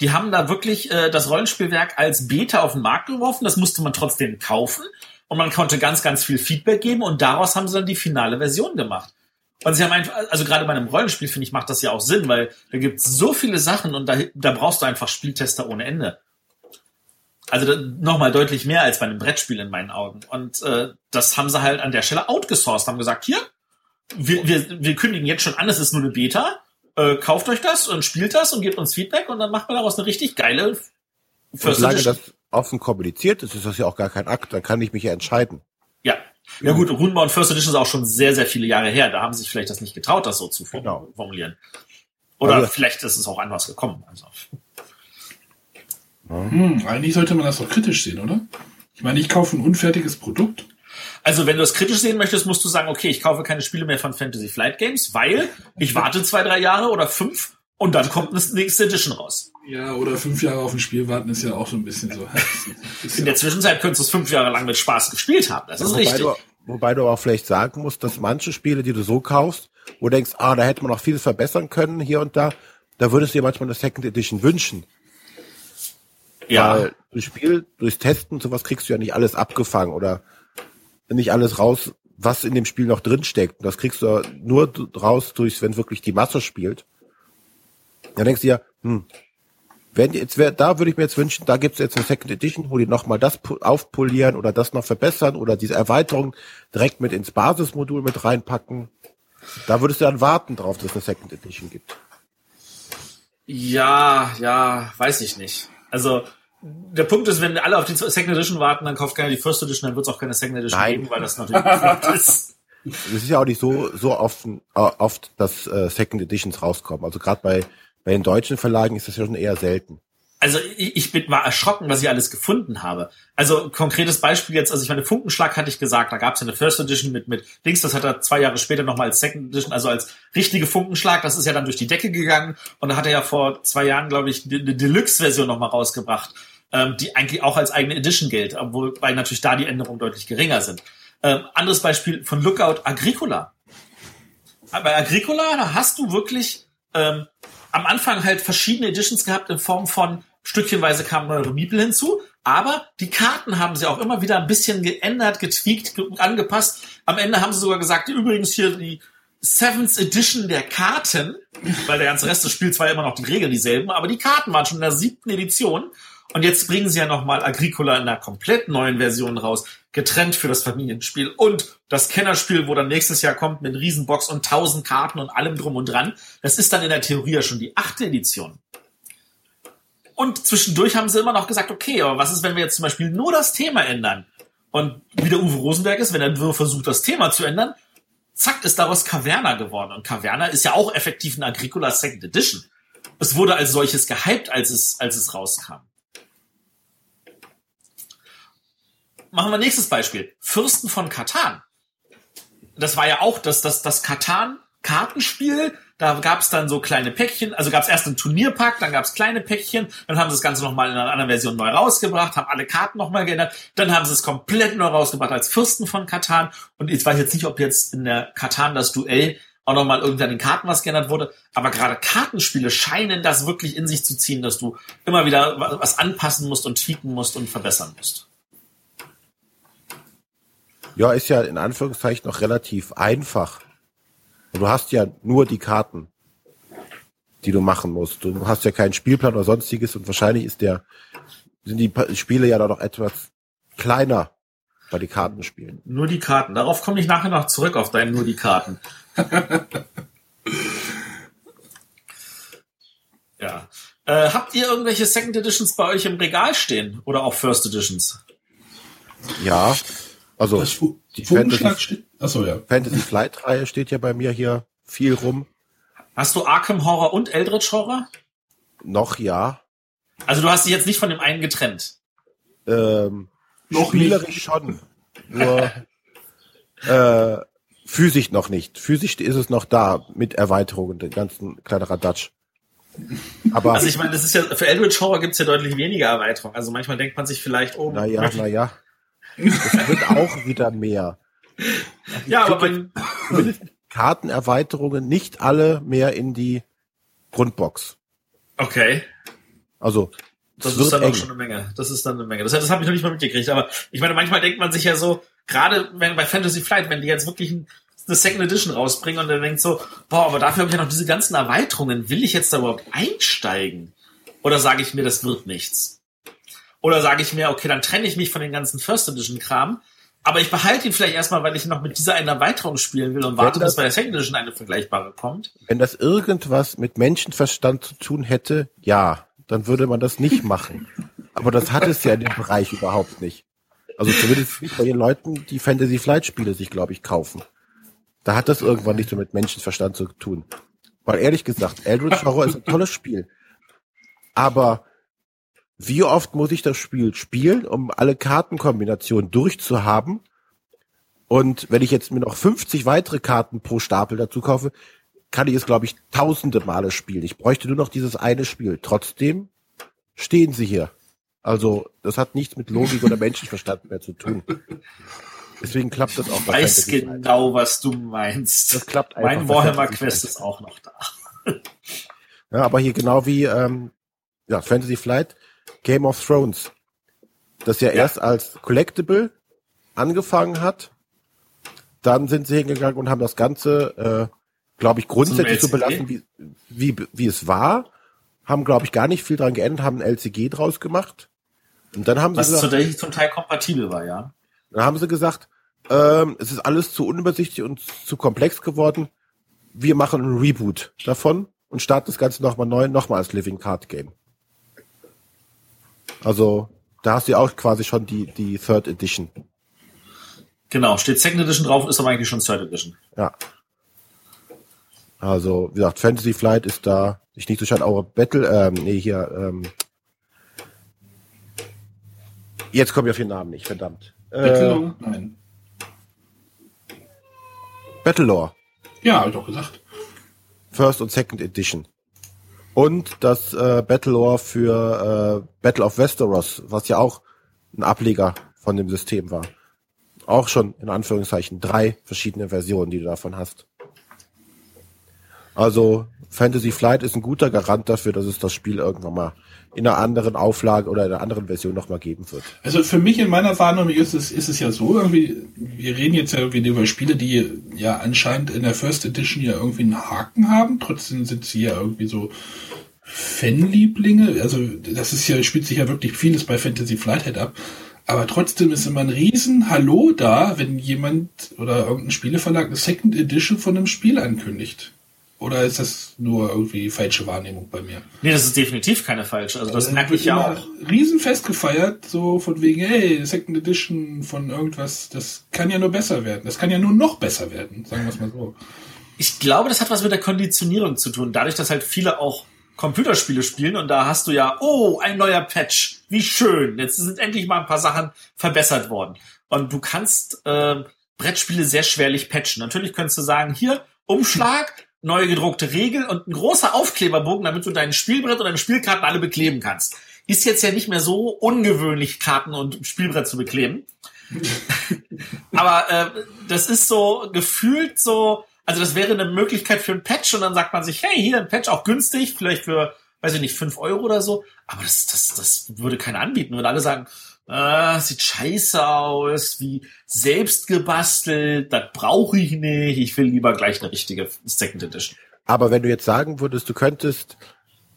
Die haben da wirklich äh, das Rollenspielwerk als Beta auf den Markt geworfen. Das musste man trotzdem kaufen und man konnte ganz, ganz viel Feedback geben und daraus haben sie dann die finale Version gemacht. Und sie haben einfach, also gerade bei einem Rollenspiel finde ich macht das ja auch Sinn, weil da gibt es so viele Sachen und da, da brauchst du einfach Spieltester ohne Ende. Also nochmal deutlich mehr als bei einem Brettspiel in meinen Augen. Und äh, das haben sie halt an der Stelle outgesourced, haben gesagt, hier, wir, wir, wir kündigen jetzt schon an, es ist nur eine Beta, äh, kauft euch das und spielt das und gebt uns Feedback und dann macht man daraus eine richtig geile First Solange das offen kommuniziert ist, ist das ja auch gar kein Akt, dann kann ich mich ja entscheiden. Ja. Ja gut, Runebound First Edition ist auch schon sehr, sehr viele Jahre her. Da haben sie sich vielleicht das nicht getraut, das so zu Genau. formulieren. Oder also, vielleicht ist es auch anders gekommen. Also. Hm, eigentlich sollte man das doch kritisch sehen, oder? Ich meine, ich kaufe ein unfertiges Produkt. Also, wenn du es kritisch sehen möchtest, musst du sagen, okay, ich kaufe keine Spiele mehr von Fantasy Flight Games, weil ich warte zwei, drei Jahre oder fünf und dann kommt eine nächste Edition raus. Ja, oder fünf Jahre auf ein Spiel warten ist ja auch so ein bisschen so. In der Zwischenzeit könntest du es fünf Jahre lang mit Spaß gespielt haben. Das ist wobei richtig. Du, wobei du auch vielleicht sagen musst, dass manche Spiele, die du so kaufst, wo du denkst, ah, da hätte man noch vieles verbessern können hier und da, da würdest du dir manchmal eine Second Edition wünschen. Ja. Weil durch Spiel, durchs Testen, sowas kriegst du ja nicht alles abgefangen oder nicht alles raus, was in dem Spiel noch drin steckt. Das kriegst du nur raus, durch, wenn wirklich die Masse spielt. Dann denkst du ja, hm, wenn jetzt wär, da würde ich mir jetzt wünschen, da gibt's jetzt eine Second Edition, wo die nochmal das aufpolieren oder das noch verbessern oder diese Erweiterung direkt mit ins Basismodul mit reinpacken. Da würdest du dann warten drauf, dass es eine Second Edition gibt. Ja, ja, weiß ich nicht. Also der Punkt ist, wenn alle auf die Second Edition warten, dann kauft keiner die First Edition, dann wird es auch keine Second Edition Nein. geben, weil das natürlich ist. Es ist ja auch nicht so so oft, oft dass äh, Second Editions rauskommen. Also gerade bei bei den deutschen Verlagen ist das ja schon eher selten. Also ich, ich bin war erschrocken, was ich alles gefunden habe. Also konkretes Beispiel jetzt, also ich meine Funkenschlag hatte ich gesagt, da gab es ja eine First Edition mit mit Dings, das hat er zwei Jahre später nochmal als Second Edition, also als richtige Funkenschlag, das ist ja dann durch die Decke gegangen und da hat er ja vor zwei Jahren, glaube ich, eine Deluxe-Version nochmal rausgebracht ähm, die eigentlich auch als eigene Edition gilt, obwohl weil natürlich da die Änderungen deutlich geringer sind. Ähm, anderes Beispiel von Lookout Agricola. Bei Agricola, da hast du wirklich ähm, am Anfang halt verschiedene Editions gehabt in Form von stückchenweise kamen neue Miepel hinzu, aber die Karten haben sie auch immer wieder ein bisschen geändert, getweakt, angepasst. Am Ende haben sie sogar gesagt, übrigens hier die Seventh Edition der Karten, weil der ganze Rest des Spiels war ja immer noch die Regeln dieselben, aber die Karten waren schon in der siebten Edition und jetzt bringen sie ja nochmal Agricola in einer komplett neuen Version raus, getrennt für das Familienspiel und das Kennerspiel, wo dann nächstes Jahr kommt mit Riesenbox und tausend Karten und allem drum und dran. Das ist dann in der Theorie ja schon die achte Edition. Und zwischendurch haben sie immer noch gesagt, okay, aber was ist, wenn wir jetzt zum Beispiel nur das Thema ändern? Und wie der Uwe Rosenberg ist, wenn er nur versucht, das Thema zu ändern, zack, ist daraus Caverna geworden. Und Caverna ist ja auch effektiv ein Agricola Second Edition. Es wurde als solches gehypt, als es, als es rauskam. Machen wir nächstes Beispiel. Fürsten von Katan. das war ja auch das, das, das Katan-Kartenspiel. Da gab es dann so kleine Päckchen. Also gab es erst einen Turnierpack, dann gab es kleine Päckchen. Dann haben sie das Ganze nochmal in einer anderen Version neu rausgebracht, haben alle Karten nochmal geändert. Dann haben sie es komplett neu rausgebracht als Fürsten von Katan. Und ich weiß jetzt nicht, ob jetzt in der Katan das Duell auch nochmal irgendwie an den Karten was geändert wurde. Aber gerade Kartenspiele scheinen das wirklich in sich zu ziehen, dass du immer wieder was anpassen musst und tweaken musst und verbessern musst. Ja, ist ja in Anführungszeichen noch relativ einfach. Du hast ja nur die Karten, die du machen musst. Du hast ja keinen Spielplan oder sonstiges und wahrscheinlich ist der, sind die Spiele ja da noch etwas kleiner bei den Kartenspielen. Nur die Karten. Darauf komme ich nachher noch zurück auf deinen nur die Karten. ja. Äh, habt ihr irgendwelche Second Editions bei euch im Regal stehen? Oder auch First Editions? Ja. Also Das Fu die Fantasy, steht. Achso, ja. Fantasy Flight Reihe steht ja bei mir hier viel rum. Hast du Arkham Horror und Eldritch Horror? Noch ja. Also du hast dich jetzt nicht von dem einen getrennt. Ähm, Noch spielerisch schon. Nur äh, physisch noch nicht. Physisch ist es noch da mit Erweiterungen, den ganzen kleinerer Dutch. Aber Also ich meine, das ist ja, für Eldritch Horror gibt's ja deutlich weniger Erweiterung. Also manchmal denkt man sich vielleicht, oh, naja, naja. Es wird auch wieder mehr. ja, aber Zumindest Kartenerweiterungen nicht alle mehr in die Grundbox. okay. Also Das es ist dann eng. auch schon eine Menge. Das ist dann eine Menge. Das, das habe ich noch nicht mal mitgekriegt. Aber ich meine, manchmal denkt man sich ja so, gerade wenn bei Fantasy Flight, wenn die jetzt wirklich ein, eine Second Edition rausbringen und dann denkt so, boah, aber dafür habe ich ja noch diese ganzen Erweiterungen. Will ich jetzt da überhaupt einsteigen? Oder sage ich mir, das wird nichts? Oder sage ich mir, okay, dann trenne ich mich von den ganzen First Edition Kram, aber ich behalte ihn vielleicht erstmal, weil ich noch mit dieser einen Erweiterung spielen will und warte, das- bis bei der Second Edition eine vergleichbare kommt. Wenn das irgendwas mit Menschenverstand zu tun hätte, ja, dann würde man das nicht machen. Aber das hat es ja in dem Bereich überhaupt nicht. Also zumindest nicht bei den Leuten, die Fantasy Flight Spiele sich, glaube ich, kaufen. Da hat das irgendwann nicht so mit Menschenverstand zu tun. Weil ehrlich gesagt, Eldritch Horror ist ein tolles Spiel. Aber wie oft muss ich das Spiel spielen, um alle Kartenkombinationen durchzuhaben? Und wenn ich jetzt mir noch 50 weitere Karten pro Stapel dazu kaufe, kann ich es, glaube ich, tausende Male spielen. Ich bräuchte nur noch dieses eine Spiel. Trotzdem stehen sie hier. Also, das hat nichts mit Logik oder Menschenverstand mehr zu tun. Deswegen klappt das auch Ich bei weiß genau, was du meinst. Das klappt einfach Mein Warhammer Quest ist auch noch da. Ja, aber hier genau wie ähm, ja, Fantasy Flight, Game of Thrones, das ja, erst als Collectible angefangen hat. Dann sind sie hingegangen und haben das Ganze, äh, glaube ich, grundsätzlich so belassen, wie, wie, wie es war. Haben, glaube ich, gar nicht viel dran geändert, haben ein LCG draus gemacht. Und dann haben sie Was gesagt, tatsächlich zum Teil kompatibel war, ja. dann haben sie gesagt, ähm, es ist alles zu unübersichtlich und zu komplex geworden. Wir machen ein Reboot davon und starten das Ganze nochmal neu, nochmal als Living Card Game. Also, da hast du ja auch quasi schon die, die Third Edition. Genau, steht Second Edition drauf, ist aber eigentlich schon Third Edition. Ja. Also, wie gesagt, Fantasy Flight ist da sich nicht so scheint, auch Battle, ähm, nee, hier, ähm, jetzt komme ich auf den Namen nicht, verdammt. Äh, Battlelore? Nein. Battlelore. Ja, hab ich doch gesagt. First und Second Edition. Und das äh, Battlelore für äh, Battle of Westeros, was ja auch ein Ableger von dem System war. Auch schon in Anführungszeichen drei verschiedene Versionen, die du davon hast. Also Fantasy Flight ist ein guter Garant dafür, dass es das Spiel irgendwann mal in einer anderen Auflage oder in einer anderen Version nochmal geben wird. Also für mich in meiner Wahrnehmung ist es, ist es ja so, irgendwie, wir reden jetzt ja irgendwie über Spiele, die ja anscheinend in der First Edition ja irgendwie einen Haken haben. Trotzdem sind sie ja irgendwie so Fanlieblinge. Also das ist ja, spielt sich ja wirklich vieles bei Fantasy Flighthead ab. Aber trotzdem ist immer ein riesen Hallo da, wenn jemand oder irgendein Spieleverlag eine Second Edition von einem Spiel ankündigt. Oder ist das nur irgendwie falsche Wahrnehmung bei mir? Nee, das ist definitiv keine falsche. Also das Äh, merke ich ja auch. Riesenfest gefeiert, so von wegen, hey, Second Edition von irgendwas, das kann ja nur besser werden. Das kann ja nur noch besser werden, sagen wir es mal so. Ich glaube, das hat was mit der Konditionierung zu tun. Dadurch, dass halt viele auch Computerspiele spielen und da hast du ja, oh, ein neuer Patch, wie schön. Jetzt sind endlich mal ein paar Sachen verbessert worden. Und du kannst, ähm, Brettspiele sehr schwerlich patchen. Natürlich könntest du sagen, hier, Umschlag, neue gedruckte Regel und ein großer Aufkleberbogen, damit du dein Spielbrett und deine Spielkarten alle bekleben kannst. Ist jetzt ja nicht mehr so ungewöhnlich, Karten und Spielbrett zu bekleben. Aber äh, das ist so gefühlt so, also das wäre eine Möglichkeit für ein Patch und dann sagt man sich, hey, hier ein Patch auch günstig, vielleicht für, weiß ich nicht, fünf Euro oder so. Aber das, das, das würde keiner anbieten. Würde alle sagen, äh, sieht scheiße aus, wie selbst gebastelt, das brauche ich nicht, ich will lieber gleich eine richtige Second Edition. Aber wenn du jetzt sagen würdest, du könntest,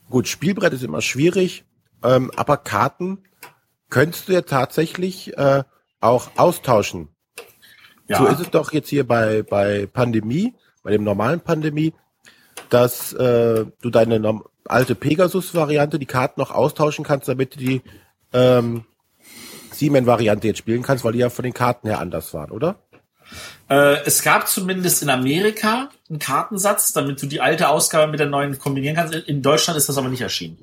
gut, Spielbrett ist immer schwierig, ähm, aber Karten könntest du ja tatsächlich äh, auch austauschen. Ja. So ist es doch jetzt hier bei, bei Pandemie, bei dem normalen Pandemie, dass äh, du deine alte Pegasus-Variante, die Karten noch austauschen kannst, damit du die ähm, Seaman-Variante jetzt spielen kannst, weil die ja von den Karten her anders waren, oder? Äh, es gab zumindest in Amerika einen Kartensatz, damit du die alte Ausgabe mit der neuen kombinieren kannst. In Deutschland ist das aber nicht erschienen.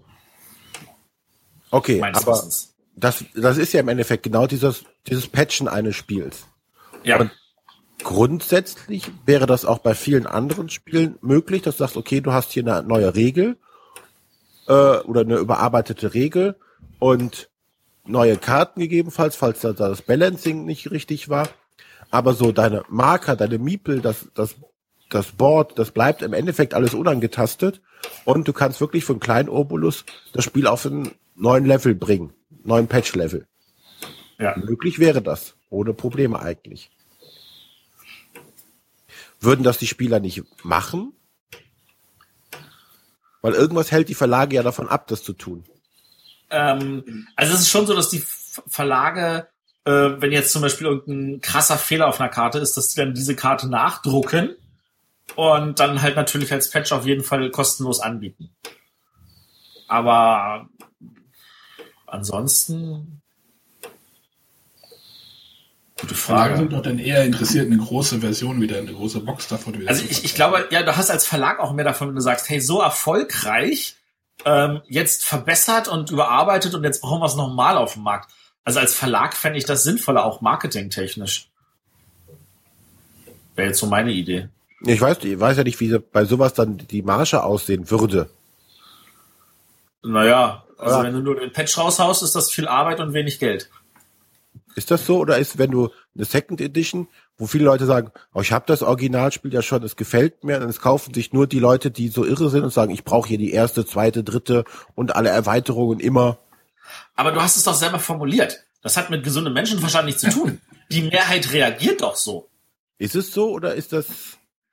Okay, aber Wissens. das, das ist ja im Endeffekt genau dieses, dieses Patchen eines Spiels. Ja. Und grundsätzlich wäre das auch bei vielen anderen Spielen möglich, dass du sagst, okay, du hast hier eine neue Regel äh, oder eine überarbeitete Regel und neue Karten gegebenenfalls, falls da das Balancing nicht richtig war. Aber so deine Marker, deine Miepel, das, das, das Board, das bleibt im Endeffekt alles unangetastet und du kannst wirklich von kleinen Obolus das Spiel auf einen neuen Level bringen, neuen Patch-Level. Ja. Möglich wäre das, ohne Probleme eigentlich. Würden das die Spieler nicht machen? Weil irgendwas hält die Verlage ja davon ab, das zu tun. Ähm, also es ist schon so, dass die Verlage, äh, wenn jetzt zum Beispiel irgendein krasser Fehler auf einer Karte ist, dass die dann diese Karte nachdrucken und dann halt natürlich als Patch auf jeden Fall kostenlos anbieten. Aber ansonsten Gute Frage. sind doch dann eher interessiert, eine große Version wieder, eine große Box davon wieder Also ich, ich glaube, ja, du hast als Verlag auch mehr davon, wenn du sagst, hey, so erfolgreich, ähm, jetzt verbessert und überarbeitet und jetzt brauchen wir es nochmal auf dem Markt. Also als Verlag fände ich das sinnvoller, auch marketingtechnisch. Wäre jetzt so meine Idee. Ich weiß, ich weiß ja nicht, wie bei sowas dann die Marge aussehen würde. Naja, also ja. wenn du nur den Patch raushaust, ist das viel Arbeit und wenig Geld. Ist das so oder ist, wenn du eine Second Edition, wo viele Leute sagen, oh, ich habe das Originalspiel ja schon, es gefällt mir, und es kaufen sich nur die Leute, die so irre sind und sagen, ich brauche hier die erste, zweite, dritte und alle Erweiterungen immer. Aber du hast es doch selber formuliert. Das hat mit gesundem Menschenverstand nichts zu tun. Die Mehrheit reagiert doch so. Ist es so oder ist das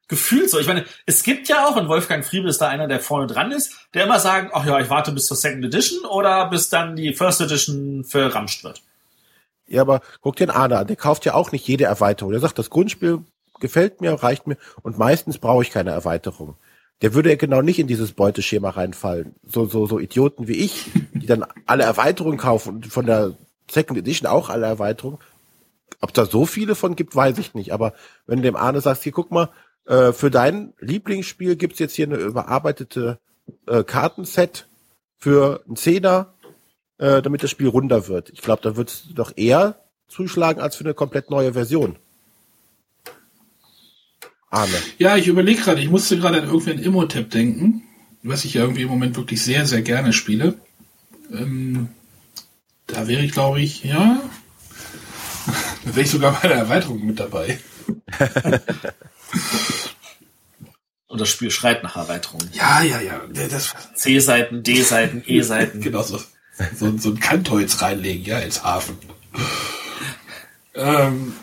gefühlt so? Ich meine, es gibt ja auch, und Wolfgang Friebel ist da einer, der vorne dran ist, der immer sagt, ach ja, ich warte bis zur Second Edition oder bis dann die First Edition verramscht wird. Ja, aber guck dir den Arne an, der kauft ja auch nicht jede Erweiterung. Der sagt, das Grundspiel gefällt mir, reicht mir und meistens brauche ich keine Erweiterung. Der würde ja genau nicht in dieses Beuteschema reinfallen. So, so, so Idioten wie ich, die dann alle Erweiterungen kaufen und von der Second Edition auch alle Erweiterungen. Ob da so viele von gibt, weiß ich nicht. Aber wenn du dem Arne sagst, hier guck mal, äh, für dein Lieblingsspiel gibt's jetzt hier eine überarbeitete äh, Kartenset für einen Zehner, äh, damit das Spiel runder wird. Ich glaube, da wird es doch eher zuschlagen als für eine komplett neue Version. Arne. Ja, ich überlege gerade, ich musste gerade an irgendwie ein Immotep denken, was ich ja irgendwie im Moment wirklich sehr, sehr gerne spiele. Ähm, da wäre ich, glaube ich, ja, da wäre ich sogar bei der Erweiterung mit dabei. Und das Spiel schreit nach Erweiterung. Ja, ja, ja. C-Seiten, D-Seiten, E-Seiten. genau so so, so ein Kantholz reinlegen, ja, ins Hafen. Ähm,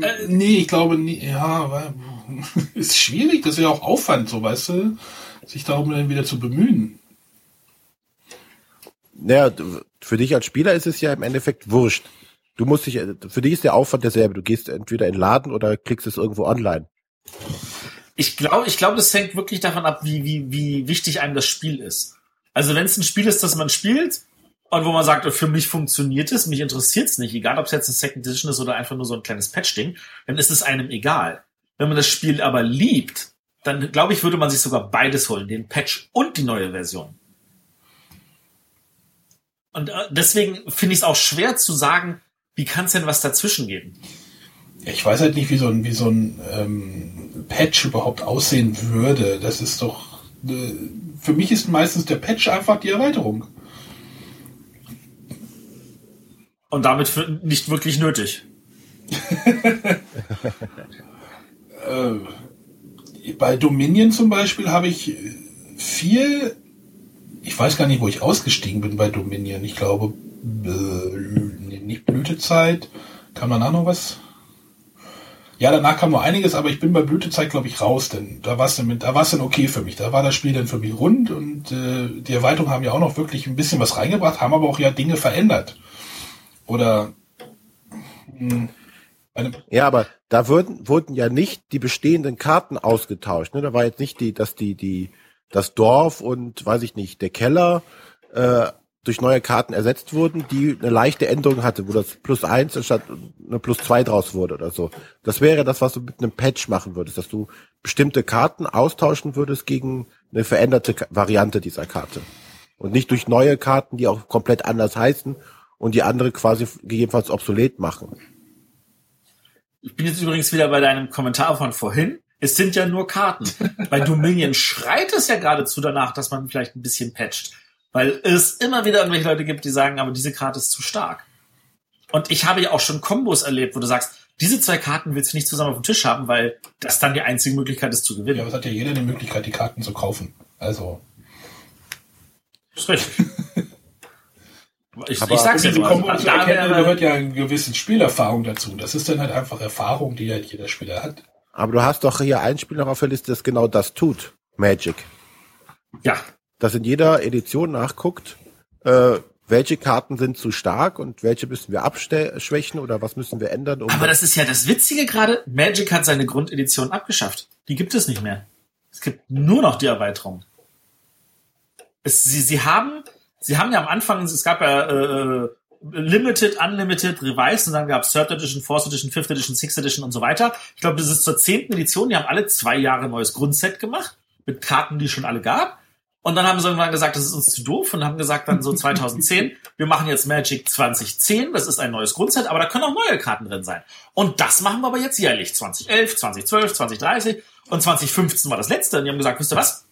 äh, nee, ich glaube, nie, ja, ist schwierig, das ist ja auch Aufwand, so weißt du, sich darum dann wieder zu bemühen. Naja, für dich als Spieler ist es ja im Endeffekt wurscht. Du musst dich, für dich ist der Aufwand derselbe. Du gehst entweder in den Laden oder klickst es irgendwo online. Ich glaube, ich glaube, das hängt wirklich davon ab, wie, wie, wie wichtig einem das Spiel ist. Also wenn es ein Spiel ist, das man spielt und wo man sagt, für mich funktioniert es, mich interessiert es nicht, egal ob es jetzt ein Second Edition ist oder einfach nur so ein kleines Patch-Ding, dann ist es einem egal. Wenn man das Spiel aber liebt, dann glaube ich, würde man sich sogar beides holen, den Patch und die neue Version. Und äh, deswegen finde ich es auch schwer zu sagen, wie kann es denn was dazwischen geben? Ich weiß halt nicht, wie so ein, wie so ein ähm, Patch überhaupt aussehen würde. Das ist doch. Äh, für mich ist meistens der Patch einfach die Erweiterung. Und damit nicht wirklich nötig. äh, bei Dominion zum Beispiel habe ich viel. Ich weiß gar nicht, wo ich ausgestiegen bin bei Dominion. Ich glaube, äh, nicht Blütezeit. Kam danach noch was? Ja, danach kam noch einiges, aber ich bin bei Blütezeit, glaube ich, raus, denn da war es dann, da war es dann okay für mich. Da war das Spiel dann für mich rund und äh, die Erweiterungen haben ja auch noch wirklich ein bisschen was reingebracht, haben aber auch ja Dinge verändert. Oder mh, hm, ja, aber da wurden, wurden ja nicht die bestehenden Karten ausgetauscht. Ne? Da war jetzt nicht die, dass die, die, das Dorf und weiß ich nicht, der Keller äh, durch neue Karten ersetzt wurden, die eine leichte Änderung hatte, wo das plus eins statt eine plus zwei draus wurde oder so. Das wäre das, was du mit einem Patch machen würdest, dass du bestimmte Karten austauschen würdest gegen eine veränderte Variante dieser Karte. Und nicht durch neue Karten, die auch komplett anders heißen und die andere quasi gegebenenfalls obsolet machen. Ich bin jetzt übrigens wieder bei deinem Kommentar von vorhin. Es sind ja nur Karten. bei Dominion schreit es ja geradezu danach, dass man vielleicht ein bisschen patcht. Weil es immer wieder irgendwelche Leute gibt, die sagen, aber diese Karte ist zu stark. Und ich habe ja auch schon Kombos erlebt, wo du sagst, diese zwei Karten willst du nicht zusammen auf dem Tisch haben, weil das dann die einzige Möglichkeit ist zu gewinnen. Ja, aber es hat ja jeder die Möglichkeit, die Karten zu kaufen. Also. Das ist richtig. ich, aber ich sag's ja nur. Kombo also, da gehört ja eine gewisse Spielerfahrung dazu. Das ist dann halt einfach Erfahrung, die halt jeder Spieler hat. Aber du hast doch hier ein Spiel noch auf der Liste, das genau das tut. Magic. Ja, dass in jeder Edition nachguckt, äh, welche Karten sind zu stark und welche müssen wir abschwächen oder was müssen wir ändern. Um Aber das ist ja das Witzige gerade. Magic hat seine Grundedition abgeschafft. Die gibt es nicht mehr. Es gibt nur noch die Erweiterung. Es, sie, sie haben, sie haben ja am Anfang, es gab ja äh, Limited, Unlimited, Revised und dann gab es Third Edition, Fourth Edition, Fifth Edition, Sixth Edition und so weiter. Ich glaube, das ist zur zehnten Edition. Die haben alle zwei Jahre ein neues Grundset gemacht mit Karten, die es schon alle gab. Und dann haben sie irgendwann gesagt, das ist uns zu doof und haben gesagt dann so 2010, wir machen jetzt Magic 2010, das ist ein neues Grundset, aber da können auch neue Karten drin sein. Und das machen wir aber jetzt jährlich. 2011, 2012, 2030 und 2015 war das letzte. Und die haben gesagt, wisst ihr was?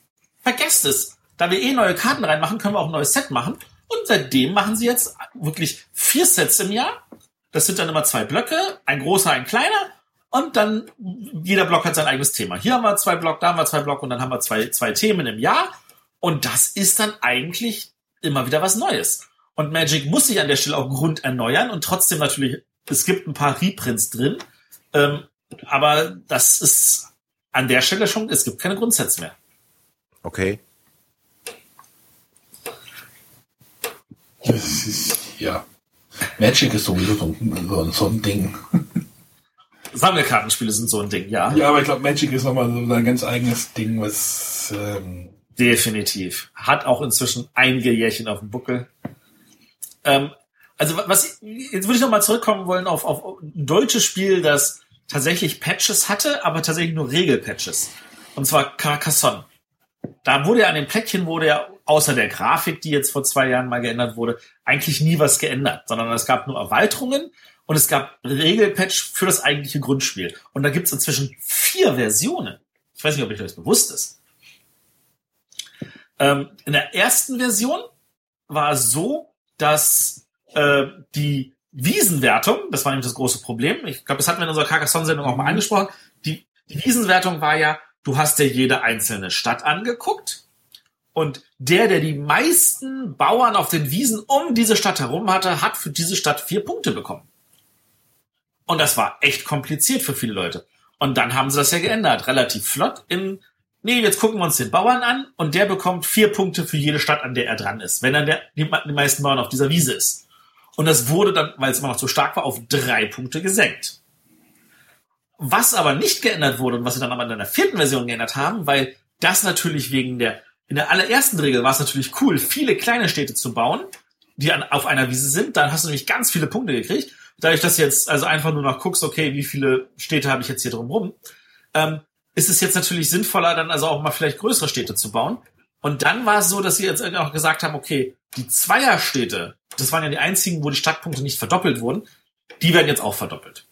Vergesst es. Da wir eh neue Karten reinmachen, können wir auch ein neues Set machen. Und seitdem machen sie jetzt wirklich vier Sets im Jahr. Das sind dann immer zwei Blöcke, ein großer, ein kleiner. Und dann jeder Block hat sein eigenes Thema. Hier haben wir zwei Block, da haben wir zwei Block und dann haben wir zwei, zwei Themen im Jahr. Und das ist dann eigentlich immer wieder was Neues. Und Magic muss sich an der Stelle auch Grund erneuern und trotzdem natürlich, es gibt ein paar Reprints drin. Ähm, aber das ist an der Stelle schon, es gibt keine Grundsätze mehr. Okay. Das ist, ja. Magic ist sowieso so ein, so ein Ding. Sammelkartenspiele sind so ein Ding, ja. Ja, aber ich glaube, Magic ist nochmal so ein ganz eigenes Ding, was ähm, Definitiv. Hat auch inzwischen einige Jährchen auf dem Buckel. Ähm, also was jetzt würde ich noch mal zurückkommen wollen auf, auf ein deutsches Spiel, das tatsächlich Patches hatte, aber tatsächlich nur Regelpatches. Und zwar Carcassonne. Da wurde ja an dem Plättchen wurde ja außer der Grafik, die jetzt vor zwei Jahren mal geändert wurde, eigentlich nie was geändert, sondern es gab nur Erweiterungen und es gab Regelpatch für das eigentliche Grundspiel. Und da gibt es inzwischen vier Versionen. Ich weiß nicht, ob euch das bewusst ist. Ähm, in der ersten Version war es so, dass äh, die Wiesenwertung, das war nämlich das große Problem, ich glaube, das hatten wir in unserer Carcassonne-Sendung auch mal angesprochen, die, die Wiesenwertung war ja, du hast dir jede einzelne Stadt angeguckt und der, der die meisten Bauern auf den Wiesen um diese Stadt herum hatte, hat für diese Stadt vier Punkte bekommen. Und das war echt kompliziert für viele Leute. Und dann haben sie das ja geändert, relativ flott in nee, jetzt gucken wir uns den Bauern an und der bekommt vier Punkte für jede Stadt, an der er dran ist, wenn er der, die, die meisten Bauern auf dieser Wiese ist. Und das wurde dann, weil es immer noch so stark war, auf drei Punkte gesenkt. Was aber nicht geändert wurde und was sie dann aber in der vierten Version geändert haben, weil das natürlich wegen der, in der allerersten Regel war es natürlich cool, viele kleine Städte zu bauen, die an, auf einer Wiese sind, dann hast du nämlich ganz viele Punkte gekriegt. Dadurch, dass du jetzt also einfach nur noch guckst, okay, wie viele Städte habe ich jetzt hier drumherum, ähm, ist es jetzt natürlich sinnvoller, dann also auch mal vielleicht größere Städte zu bauen. Und dann war es so, dass sie jetzt auch gesagt haben, okay, die Zweierstädte, das waren ja die einzigen, wo die Stadtpunkte nicht verdoppelt wurden, Die werden jetzt auch verdoppelt.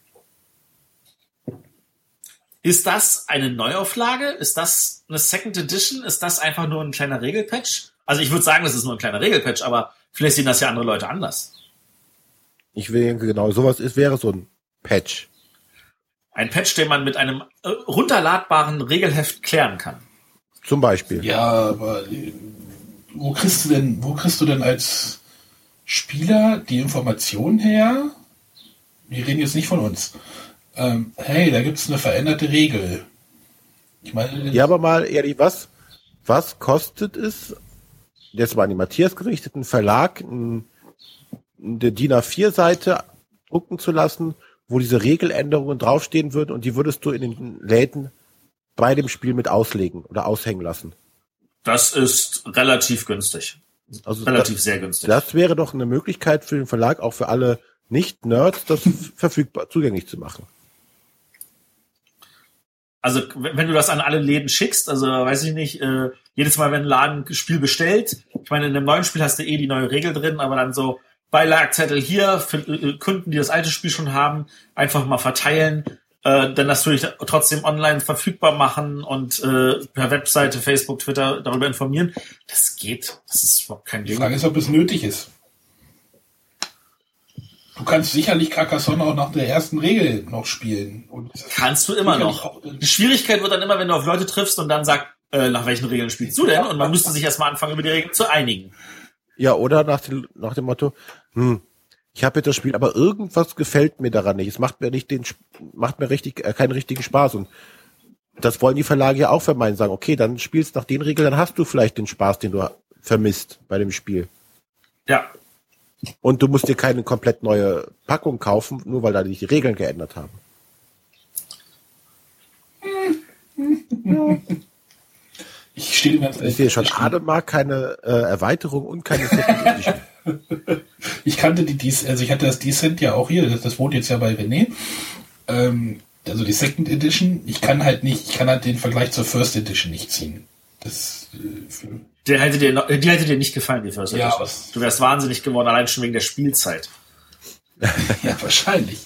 Ist das eine Neuauflage? Ist das eine Second Edition? Ist das einfach nur ein kleiner Regelpatch? Also ich würde sagen, das ist nur ein kleiner Regelpatch, aber vielleicht sehen das ja andere Leute anders. Ich denke, genau, sowas ist, wäre so ein Patch. Ein Patch, den man mit einem äh, runterladbaren Regelheft klären kann. Zum Beispiel. Ja, aber wo kriegst du denn, wo kriegst du denn als Spieler die Informationen her? Wir reden jetzt nicht von uns. Ähm, hey, da gibt's eine veränderte Regel. Ich meine, ja, aber mal ehrlich, was, was kostet es, jetzt mal an die Matthias gerichteten Verlag, eine DIN A4-Seite drucken zu lassen, wo diese Regeländerungen draufstehen würden und die würdest du in den Läden bei dem Spiel mit auslegen oder aushängen lassen. Das ist relativ günstig. Also relativ das, sehr günstig. Das wäre doch eine Möglichkeit für den Verlag, auch für alle Nicht-Nerds, das verfügbar zugänglich zu machen. Also wenn du das an alle Läden schickst, also weiß ich nicht, äh, jedes Mal, wenn ein Laden ein Spiel bestellt, ich meine, in einem neuen Spiel hast du eh die neue Regel drin, aber dann so Beilagzettel hier für äh, Kunden, die das alte Spiel schon haben, einfach mal verteilen äh, dann natürlich trotzdem online verfügbar machen und äh, per Webseite, Facebook, Twitter darüber informieren. Das geht. Das ist überhaupt kein Ding. Die Frage ist, ob es nötig ist. Du kannst sicherlich Carcassonne auch nach der ersten Regel noch spielen. kannst du immer noch. Die Schwierigkeit wird dann immer, wenn du auf Leute triffst und dann sagst, äh, nach welchen Regeln spielst du denn? Und man müsste sich erstmal anfangen, über die Regeln zu einigen. Ja, oder nach dem, nach dem Motto, hm, ich habe jetzt das Spiel, aber irgendwas gefällt mir daran nicht. Es macht mir nicht den, macht mir richtig, äh, keinen richtigen Spaß und das wollen die Verlage ja auch vermeiden, sagen, okay, dann spielst nach den Regeln, dann hast du vielleicht den Spaß, den du vermisst bei dem Spiel. Ja. Und du musst dir keine komplett neue Packung kaufen, nur weil da die Regeln geändert haben. Ich stehe ganz Ich sehe schon, Ademar keine äh, Erweiterung und keine ich kannte die, Dec also ich hatte das Descent ja auch hier, das, das wohnt jetzt ja bei René. Ähm, also die Second Edition, ich kann halt nicht, ich kann halt den Vergleich zur First Edition nicht ziehen. Das, äh, der hätte dir, noch, die hätte dir nicht gefallen, die First Edition. Ja, du wärst wahnsinnig geworden, allein schon wegen der Spielzeit. ja, wahrscheinlich.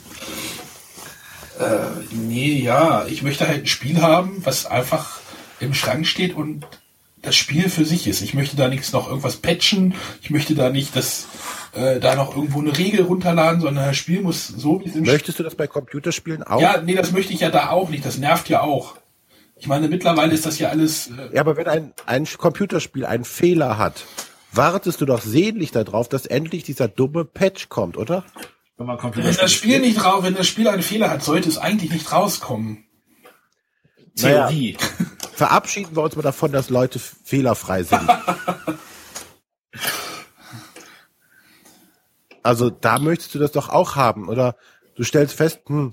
Äh, nee, ja, ich möchte halt ein Spiel haben, was einfach im Schrank steht und das Spiel für sich ist. Ich möchte da nichts noch irgendwas patchen. Ich möchte da nicht, dass äh, da noch irgendwo eine Regel runterladen, sondern das Spiel muss so wie es im Möchtest du das bei Computerspielen auch? Ja, nee, das möchte ich ja da auch nicht. Das nervt ja auch. Ich meine, mittlerweile ist das ja alles. Äh ja, aber wenn ein, ein Computerspiel einen Fehler hat, wartest du doch sehnlich darauf, dass endlich dieser dumme Patch kommt, oder? Wenn, man wenn das Spiel nicht drauf, wenn das Spiel einen Fehler hat, sollte es eigentlich nicht rauskommen. Theorie. Naja, verabschieden wir uns mal davon, dass Leute fehlerfrei sind. also da möchtest du das doch auch haben, oder? Du stellst fest, hm,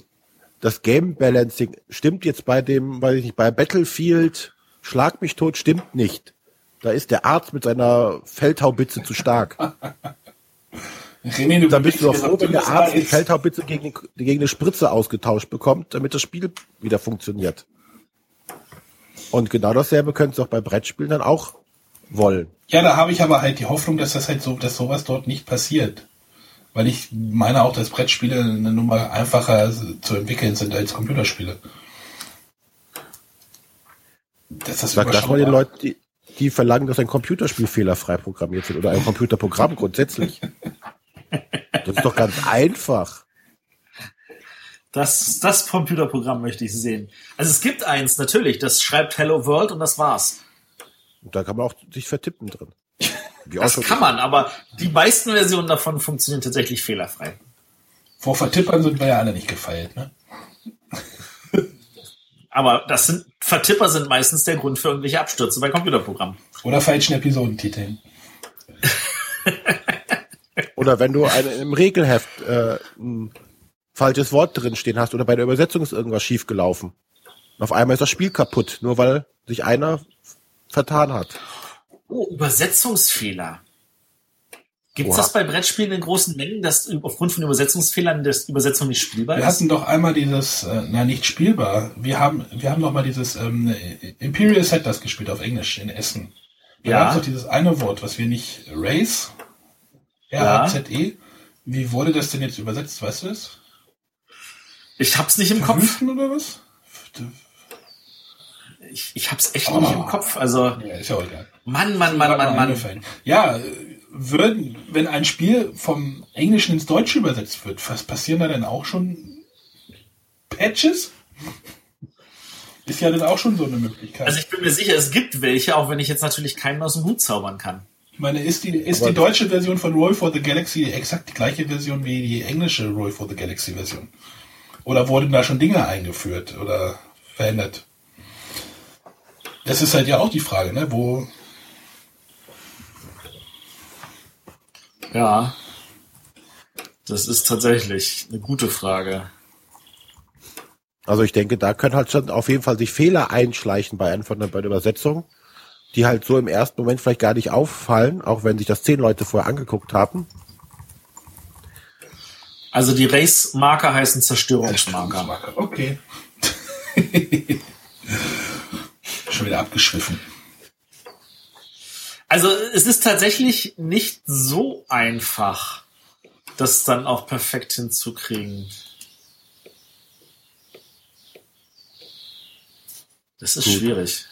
das Game Balancing stimmt jetzt bei dem, weiß ich nicht, bei Battlefield Schlag mich tot stimmt nicht. Da ist der Arzt mit seiner Feldhaubitze zu stark. René, du Dann bist du doch froh, wenn der Arzt die Feldhaubitze gegen, gegen eine Spritze ausgetauscht bekommt, damit das Spiel wieder funktioniert. Und genau dasselbe könntest du auch bei Brettspielen dann auch wollen. Ja, da habe ich aber halt die Hoffnung, dass das halt so, dass sowas dort nicht passiert. Weil ich meine auch, dass Brettspiele eine Nummer einfacher zu entwickeln sind als Computerspiele. Das Sag das mal den Leuten, die, die verlangen, dass ein Computerspiel fehlerfrei programmiert wird oder ein Computerprogramm grundsätzlich. Das ist doch ganz einfach. Das, das Computerprogramm möchte ich sehen. Also es gibt eins, natürlich, das schreibt Hello World und das war's. Und da kann man auch sich vertippen drin. das kann man, aber die meisten Versionen davon funktionieren tatsächlich fehlerfrei. Vor Vertippern sind wir ja alle nicht gefeilt, ne? aber das sind, Vertipper sind meistens der Grund für irgendwelche Abstürze bei Computerprogrammen. Oder falschen Episodentiteln. Oder wenn du eine, im Regelheft äh, falsches Wort drinstehen hast oder bei der Übersetzung ist irgendwas schiefgelaufen. auf einmal ist das Spiel kaputt, nur weil sich einer vertan hat. Oh, Übersetzungsfehler. Gibt es das bei Brettspielen in großen Mengen, dass aufgrund von Übersetzungsfehlern das Übersetzung nicht spielbar ist? Wir hatten doch einmal dieses, äh, na nicht spielbar. Wir haben, wir haben doch mal dieses ähm, Imperial Settlers gespielt auf Englisch in Essen. Da ja. gab es doch dieses eine Wort, was wir nicht Race, R-A-Z-E. Wie wurde das denn jetzt übersetzt, weißt du es? Ich hab's nicht im Kopf. Verwüsten oder was? Ich, ich hab's echt nicht im Kopf. Also, Ja, ist ja auch egal. Mann, Mann, Mann, Mann, Mann. Ja, würden, wenn ein Spiel vom Englischen ins Deutsche übersetzt wird, was passieren da denn auch schon Patches? Ist ja dann auch schon so eine Möglichkeit. Also ich bin mir sicher, es gibt welche, auch wenn ich jetzt natürlich keinen aus dem Hut zaubern kann. ich meine, ist die, ist Aber- die deutsche Version von Roll for the Galaxy exakt die gleiche Version wie die englische Roll for the Galaxy Version? Oder wurden da schon Dinge eingeführt oder verändert? Das ist halt ja auch die Frage, ne? Wo, Ja. Das ist tatsächlich eine gute Frage. Also ich denke, da können halt schon auf jeden Fall sich Fehler einschleichen bei einfach bei der Übersetzung, die halt so im ersten Moment vielleicht gar nicht auffallen, auch wenn sich das zehn Leute vorher angeguckt haben. Also die Race-Marker heißen Zerstörungsmarker. Okay. Schon wieder abgeschwiffen. Also es ist tatsächlich nicht so einfach, das dann auch perfekt hinzukriegen. Das ist Gut. schwierig.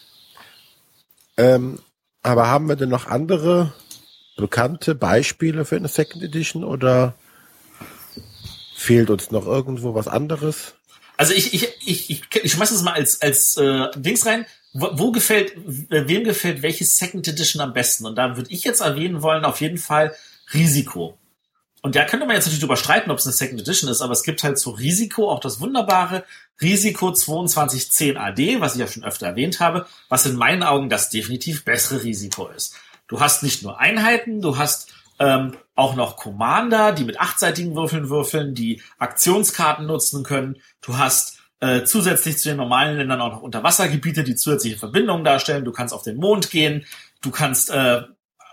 Ähm, aber haben wir denn noch andere bekannte Beispiele für eine Second Edition oder fehlt uns noch irgendwo was anderes? Also ich, ich, ich, ich, ich schmeiß das mal als, als äh, Dings rein. Wo, wo gefällt, äh, wem gefällt welche Second Edition am besten? Und da würde ich jetzt erwähnen wollen, auf jeden Fall Risiko. Und da könnte man jetzt natürlich drüber streiten, ob es eine Second Edition ist, aber es gibt halt zu Risiko auch das wunderbare Risiko 2210 AD, was ich ja schon öfter erwähnt habe, was in meinen Augen das definitiv bessere Risiko ist. Du hast nicht nur Einheiten, du hast ähm, auch noch Commander, die mit achtseitigen Würfeln würfeln, die Aktionskarten nutzen können. Du hast äh, zusätzlich zu den normalen Ländern auch noch Unterwassergebiete, die zusätzliche Verbindungen darstellen. Du kannst auf den Mond gehen, du kannst äh,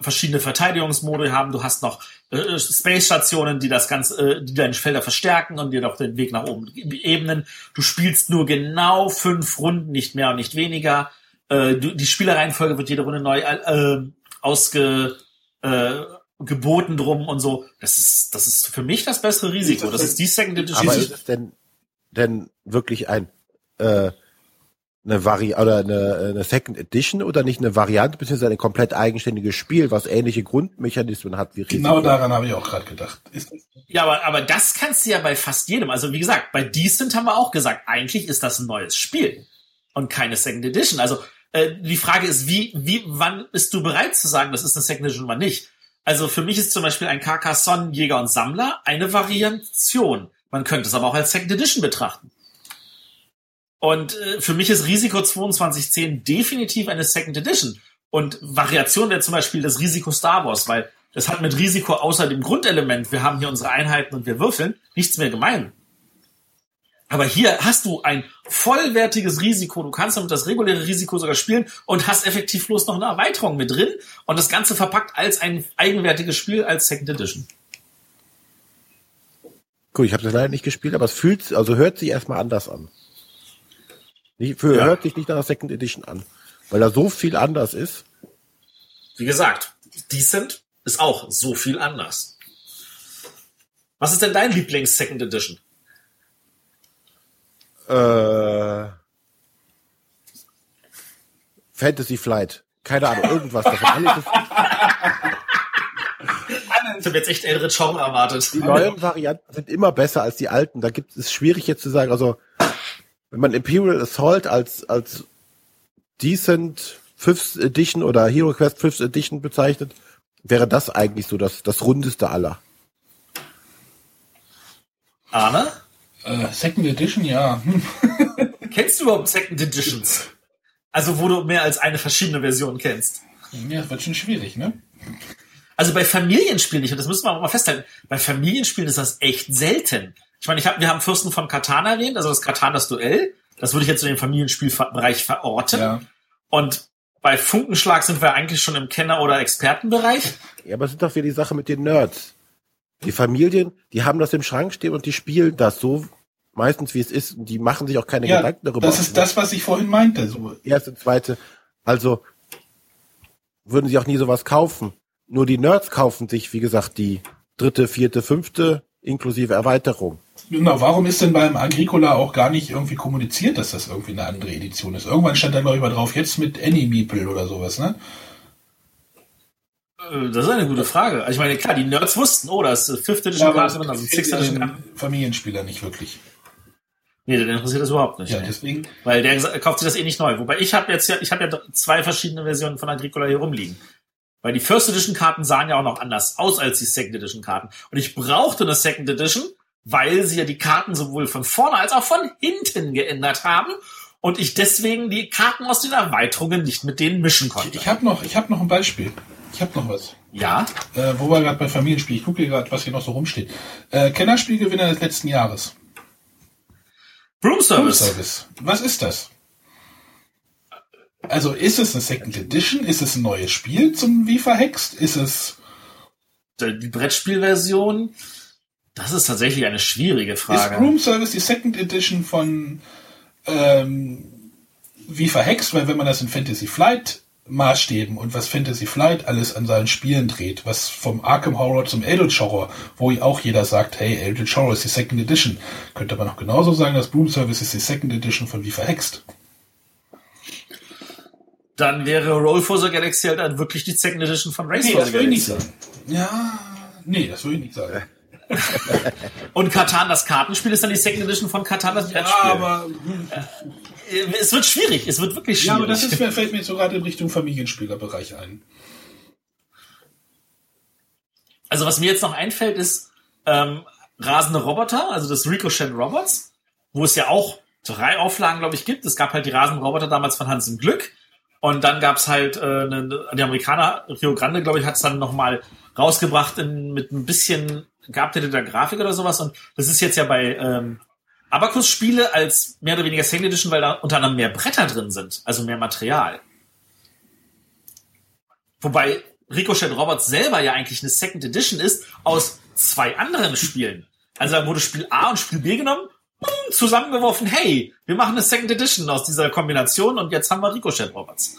verschiedene Verteidigungsmodi haben. Du hast noch äh, Space-Stationen, die das Ganze, äh, die deine Felder verstärken und dir doch den Weg nach oben ebnen. Du spielst nur genau fünf Runden, nicht mehr und nicht weniger. Äh, du, die Spielereihenfolge wird jede Runde neu äh, ausge äh, geboten drum und so. Das ist, das ist für mich das bessere Risiko. Das ist die Second Edition. Aber ist es denn, denn wirklich ein äh, eine Vari oder eine, eine Second Edition oder nicht eine Variante beziehungsweise ein komplett eigenständiges Spiel, was ähnliche Grundmechanismen hat wie Risiko? Genau daran habe ich auch gerade gedacht. Ja, aber, aber das kannst du ja bei fast jedem. Also wie gesagt, bei Decent haben wir auch gesagt, eigentlich ist das ein neues Spiel und keine Second Edition. Also äh, die Frage ist, wie, wie, wann bist du bereit zu sagen, das ist eine Second Edition oder nicht? Also für mich ist zum Beispiel ein Carcassonne Jäger und Sammler eine Variation. Man könnte es aber auch als Second Edition betrachten. Und äh, für mich ist Risiko 2210 definitiv eine Second Edition. Und Variation wäre zum Beispiel das Risiko Star Wars, weil das hat mit Risiko außer dem Grundelement, wir haben hier unsere Einheiten und wir würfeln, nichts mehr gemein. Aber hier hast du ein vollwertiges Risiko. Du kannst damit das reguläre Risiko sogar spielen und hast effektiv bloß noch eine Erweiterung mit drin und das Ganze verpackt als ein eigenwertiges Spiel als Second Edition. Gut, ich habe das leider nicht gespielt, aber es fühlt, also hört sich erstmal anders an. Nicht, für, Ja. Hört sich nicht nach der Second Edition an, weil da so viel anders ist. Wie gesagt, Decent ist auch so viel anders. Was ist denn dein Lieblings-Second Edition? Äh, Fantasy Flight. Keine Ahnung, irgendwas davon. Alles ist, Ich habe jetzt echt ältere Genre erwartet. die neuen Varianten sind immer besser als die alten. Da gibt es schwierig jetzt zu sagen. Also wenn man Imperial Assault als als decent Fifth Edition oder Hero Quest Fifth Edition bezeichnet, wäre das eigentlich so das das rundeste aller. Arne? Äh, Second Edition, ja. Hm. Kennst du überhaupt Second Editions? Also wo du mehr als eine verschiedene Version kennst. Ja, das wird schon schwierig, ne? Also bei Familienspielen nicht, und das müssen wir auch mal festhalten, bei Familienspielen ist das echt selten. Ich meine, ich hab, wir haben Fürsten von Katan erwähnt, also das Katan das Duell. Das würde ich jetzt in den Familienspielbereich verorten. Ja. Und bei Funkenschlag sind wir eigentlich schon im Kenner- oder Expertenbereich. Ja, aber es ist doch wieder die Sache mit den Nerds. Die Familien, die haben das im Schrank stehen und die spielen das so meistens wie es ist und die machen sich auch keine Ja, Gedanken darüber. das ist das, was ich vorhin meinte. So, erste, zweite. Also würden sie auch nie sowas kaufen. Nur die Nerds kaufen sich, wie gesagt, die dritte, vierte, fünfte inklusive Erweiterung. Genau, warum ist denn beim Agricola auch gar nicht irgendwie kommuniziert, dass das irgendwie eine andere Edition ist? Irgendwann stand da, glaube ich, mal drauf, jetzt mit Annie Meeple oder sowas, ne? Äh, Das ist eine gute Frage. Also ich meine, klar, die Nerds wussten, oh, da ist Fifth Edition Karte drin, also Sixth Edition den Familienspieler nicht wirklich. Nee, den interessiert das überhaupt nicht. Ja, deswegen. Weil der kauft sich das eh nicht neu. Wobei ich habe jetzt ja, ich habe ja zwei verschiedene Versionen von Agricola hier rumliegen. Weil die First Edition Karten sahen ja auch noch anders aus als die Second Edition Karten. Und ich brauchte eine Second Edition, weil sie ja die Karten sowohl von vorne als auch von hinten geändert haben. Und ich deswegen die Karten aus den Erweiterungen nicht mit denen mischen konnte. Ich habe noch, ich habe noch ein Beispiel. Ich habe noch was. Ja, Äh, wo wir gerade bei Familienspiel, ich gucke gerade, was hier noch so rumsteht. Äh, Kennerspielgewinner des letzten Jahres. Broom Service. Service. Was ist das? Also ist es eine Second Edition? Ist es ein neues Spiel zum Wie verhext? Ist es Die Brettspielversion, das ist tatsächlich eine schwierige ist Frage. Room Service die Second Edition von ähm, Wie verhext? Weil wenn man das in Fantasy Flight Maßstäben und was Fantasy Flight alles an seinen Spielen dreht, was vom Arkham Horror zum Eldritch Horror, wo auch jeder sagt, hey, Eldritch Horror ist die Second Edition, könnte man auch genauso sagen, dass Broom Service ist die Second Edition von Wie verhext. Dann wäre Roll for the Galaxy halt dann wirklich die Second Edition von Race Nee, for das the würde ich nicht Galaxy. sagen. Ja, nee, das würde ich nicht sagen. Und Katan, das Kartenspiel, ist dann die Second Edition von Katan, das Brettspiel. aber, es wird schwierig, es wird wirklich ja, schwierig. aber das ist, fällt mir so gerade in Richtung Familienspielerbereich ein. also was mir jetzt noch einfällt, ist ähm, rasende Roboter, also das Ricochet Robots, wo es ja auch drei Auflagen, glaube ich, gibt. Es gab halt die rasenden Roboter damals von Hans im Glück. Und dann gab's halt äh, ne, die Amerikaner, Rio Grande, glaube ich, hat's dann nochmal rausgebracht in, mit ein bisschen geupdateter Grafik oder sowas. Und das ist jetzt ja bei ähm, Abacus Spiele als mehr oder weniger Second Edition, weil da unter anderem mehr Bretter drin sind, also mehr Material. Wobei Ricochet Robots selber ja eigentlich eine Second Edition ist aus zwei anderen Spielen. Also da wurde Spiel A und Spiel B genommen, boom, zusammengeworfen, hey, wir machen eine Second Edition aus dieser Kombination und jetzt haben wir Ricochet Robots.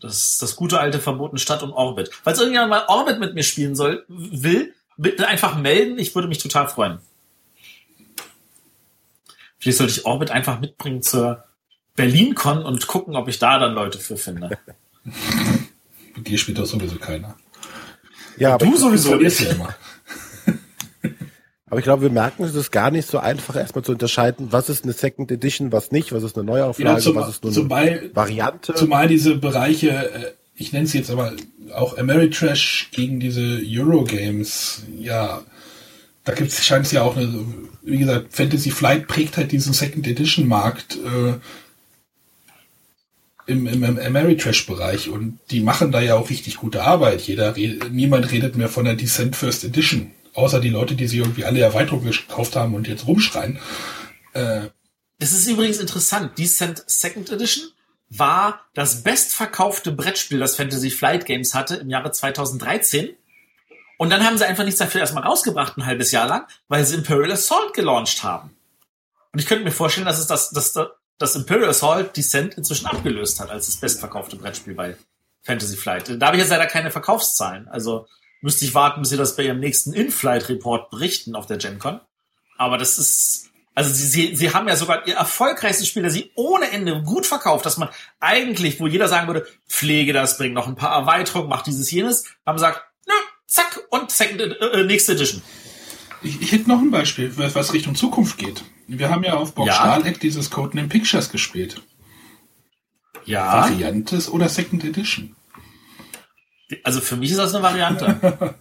Das ist das gute alte verbotene Stadt und Orbit. Falls irgendjemand mal Orbit mit mir spielen soll, will, bitte einfach melden, ich würde mich total freuen. Vielleicht sollte ich Orbit einfach mitbringen zur BerlinCon und gucken, ob ich da dann Leute für finde. Mit dir spielt doch sowieso keiner. Ja, aber, Du ich, sowieso nicht. ja immer. aber ich glaube, wir merken, es ist gar nicht so einfach, erstmal zu unterscheiden, was ist eine Second Edition, was nicht, was ist eine Neuauflage, Ja, zum, was ist nur zumal, eine Variante. zumal diese Bereiche, äh, ich nenne es jetzt aber auch Ameritrash gegen diese Eurogames, ja, da gibt es scheint es ja auch eine, wie gesagt, Fantasy Flight prägt halt diesen Second Edition Markt äh, im, im, im Ameritrash-Bereich und die machen da ja auch richtig gute Arbeit. Jeder, niemand redet mehr von der Descent First Edition, außer die Leute, die sich irgendwie alle Erweiterungen gekauft haben und jetzt rumschreien. Äh, Das ist übrigens interessant. Descent Second Edition war das bestverkaufte Brettspiel, das Fantasy Flight Games hatte im Jahre 2013. Und dann haben sie einfach nichts dafür erstmal rausgebracht, ein halbes Jahr lang, weil sie Imperial Assault gelauncht haben. Und ich könnte mir vorstellen, dass es das, dass das Imperial Assault Descent inzwischen abgelöst hat als das bestverkaufte Brettspiel bei Fantasy Flight. Da habe ich jetzt leider keine Verkaufszahlen. Also müsste ich warten, bis sie das bei ihrem nächsten In-Flight-Report berichten auf der GenCon. Aber das ist, also sie, sie, sie haben ja sogar ihr erfolgreichstes Spiel, das sie ohne Ende gut verkauft, dass man eigentlich, wo jeder sagen würde, pflege das, bring noch ein paar Erweiterungen, mach dieses, jenes, haben gesagt, zack, und second, äh, nächste Edition. Ich, ich hätte noch ein Beispiel, was Richtung Zukunft geht. Wir haben ja auf Bob Ja. Stahleck dieses Codename Pictures gespielt. Ja, Variantes oder Second Edition? also für mich ist das eine Variante.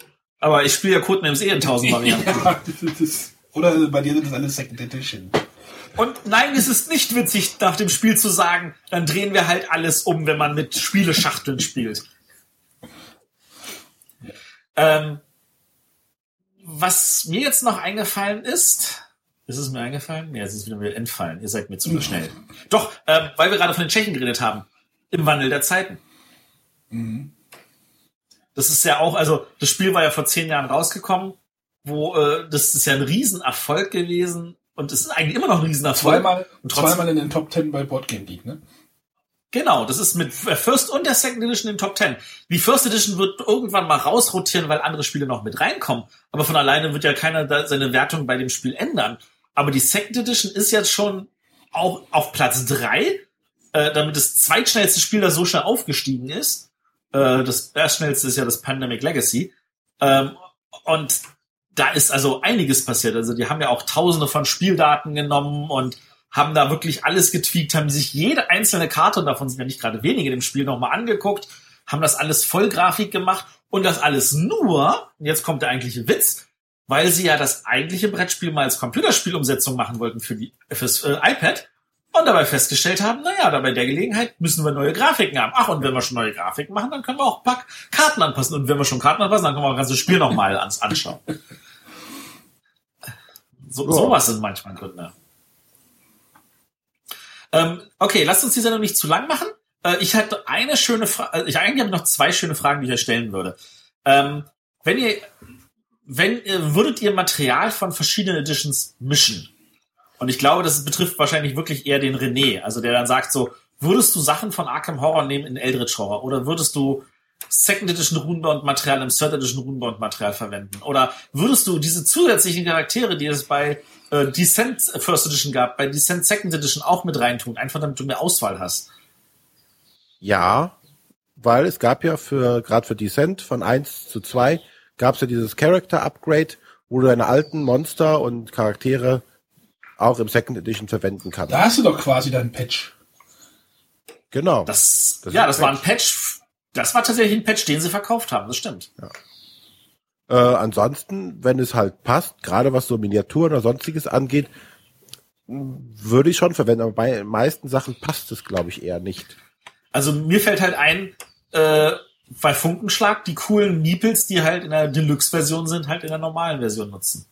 Aber ich spiele ja Codenames eh in tausend Varianten. Ja, ist, oder bei dir sind das alles Second Edition. Und nein, es ist nicht witzig, nach dem Spiel zu sagen, dann drehen wir halt alles um, wenn man mit Spieleschachteln spielt. Ähm, was mir jetzt noch eingefallen ist, ist es mir eingefallen? Nee, es ist wieder mir entfallen. Ihr seid mir zu schnell. Doch, ähm, weil wir gerade von den Tschechen geredet haben. Im Wandel der Zeiten. Das ist ja auch, also das Spiel war ja vor zehn Jahren rausgekommen, wo äh, das ist ja ein Riesenerfolg gewesen und es ist eigentlich immer noch ein Riesenerfolg. Zweimal, und trotzdem, zweimal in den Top Ten bei Boardgame Geek, ne? Genau, das ist mit First und der Second Edition in den Top 10. Die First Edition wird irgendwann mal rausrotieren, weil andere Spiele noch mit reinkommen. Aber von alleine wird ja keiner seine Wertung bei dem Spiel ändern. Aber die Second Edition ist jetzt schon auch auf Platz drei, äh, damit das zweitschnellste Spiel, das so schnell aufgestiegen ist. Äh, das erstschnellste ist ja das Pandemic Legacy. Ähm, und da ist also einiges passiert. Also die haben ja auch tausende von Spieldaten genommen und haben da wirklich alles getweakt, haben sich jede einzelne Karte, und davon sind ja nicht gerade wenige im Spiel, nochmal angeguckt, haben das alles Vollgrafik gemacht und das alles nur, jetzt kommt der eigentliche Witz, weil sie ja das eigentliche Brettspiel mal als Computerspielumsetzung machen wollten für die fürs äh, iPad und dabei festgestellt haben, naja, da bei der Gelegenheit müssen wir neue Grafiken haben. Ach, und wenn wir schon neue Grafiken machen, dann können wir auch ein paar Karten anpassen. Und wenn wir schon Karten anpassen, dann können wir auch das ganze Spiel nochmal ans anschauen. So, ja. Sowas sind manchmal Gründe. Ähm, okay, lasst uns die Sendung nicht zu lang machen. Äh, ich hatte eine schöne Frage, äh, ich eigentlich habe noch zwei schöne Fragen, die ich euch stellen würde. Ähm, wenn ihr, wenn ihr, würdet ihr Material von verschiedenen Editions mischen? Und ich glaube, das betrifft wahrscheinlich wirklich eher den René, also der dann sagt so, würdest du Sachen von Arkham Horror nehmen in Eldritch Horror oder würdest du Second Edition Runenbound-Material im Third Edition Runenbound-Material verwenden? Oder würdest du diese zusätzlichen Charaktere, die es bei äh, Descent First Edition gab, bei Descent Second Edition auch mit reintun, einfach damit du mehr Auswahl hast? Ja, weil es gab ja für, gerade für Descent von 1 zu 2, gab es ja dieses Character Upgrade, wo du deine alten Monster und Charaktere auch im Second Edition verwenden kannst. Da hast du doch quasi dein Patch. Genau. Das, das ja, das war ein Patch. Das war tatsächlich ein Patch, den sie verkauft haben. Das stimmt. Ja. Äh, ansonsten, wenn es halt passt, gerade was so Miniaturen oder sonstiges angeht, würde ich schon verwenden. Aber bei den meisten Sachen passt es, glaube ich, eher nicht. Also mir fällt halt ein, äh, bei Funkenschlag die coolen Meeples, die halt in der Deluxe-Version sind, halt in der normalen Version nutzen.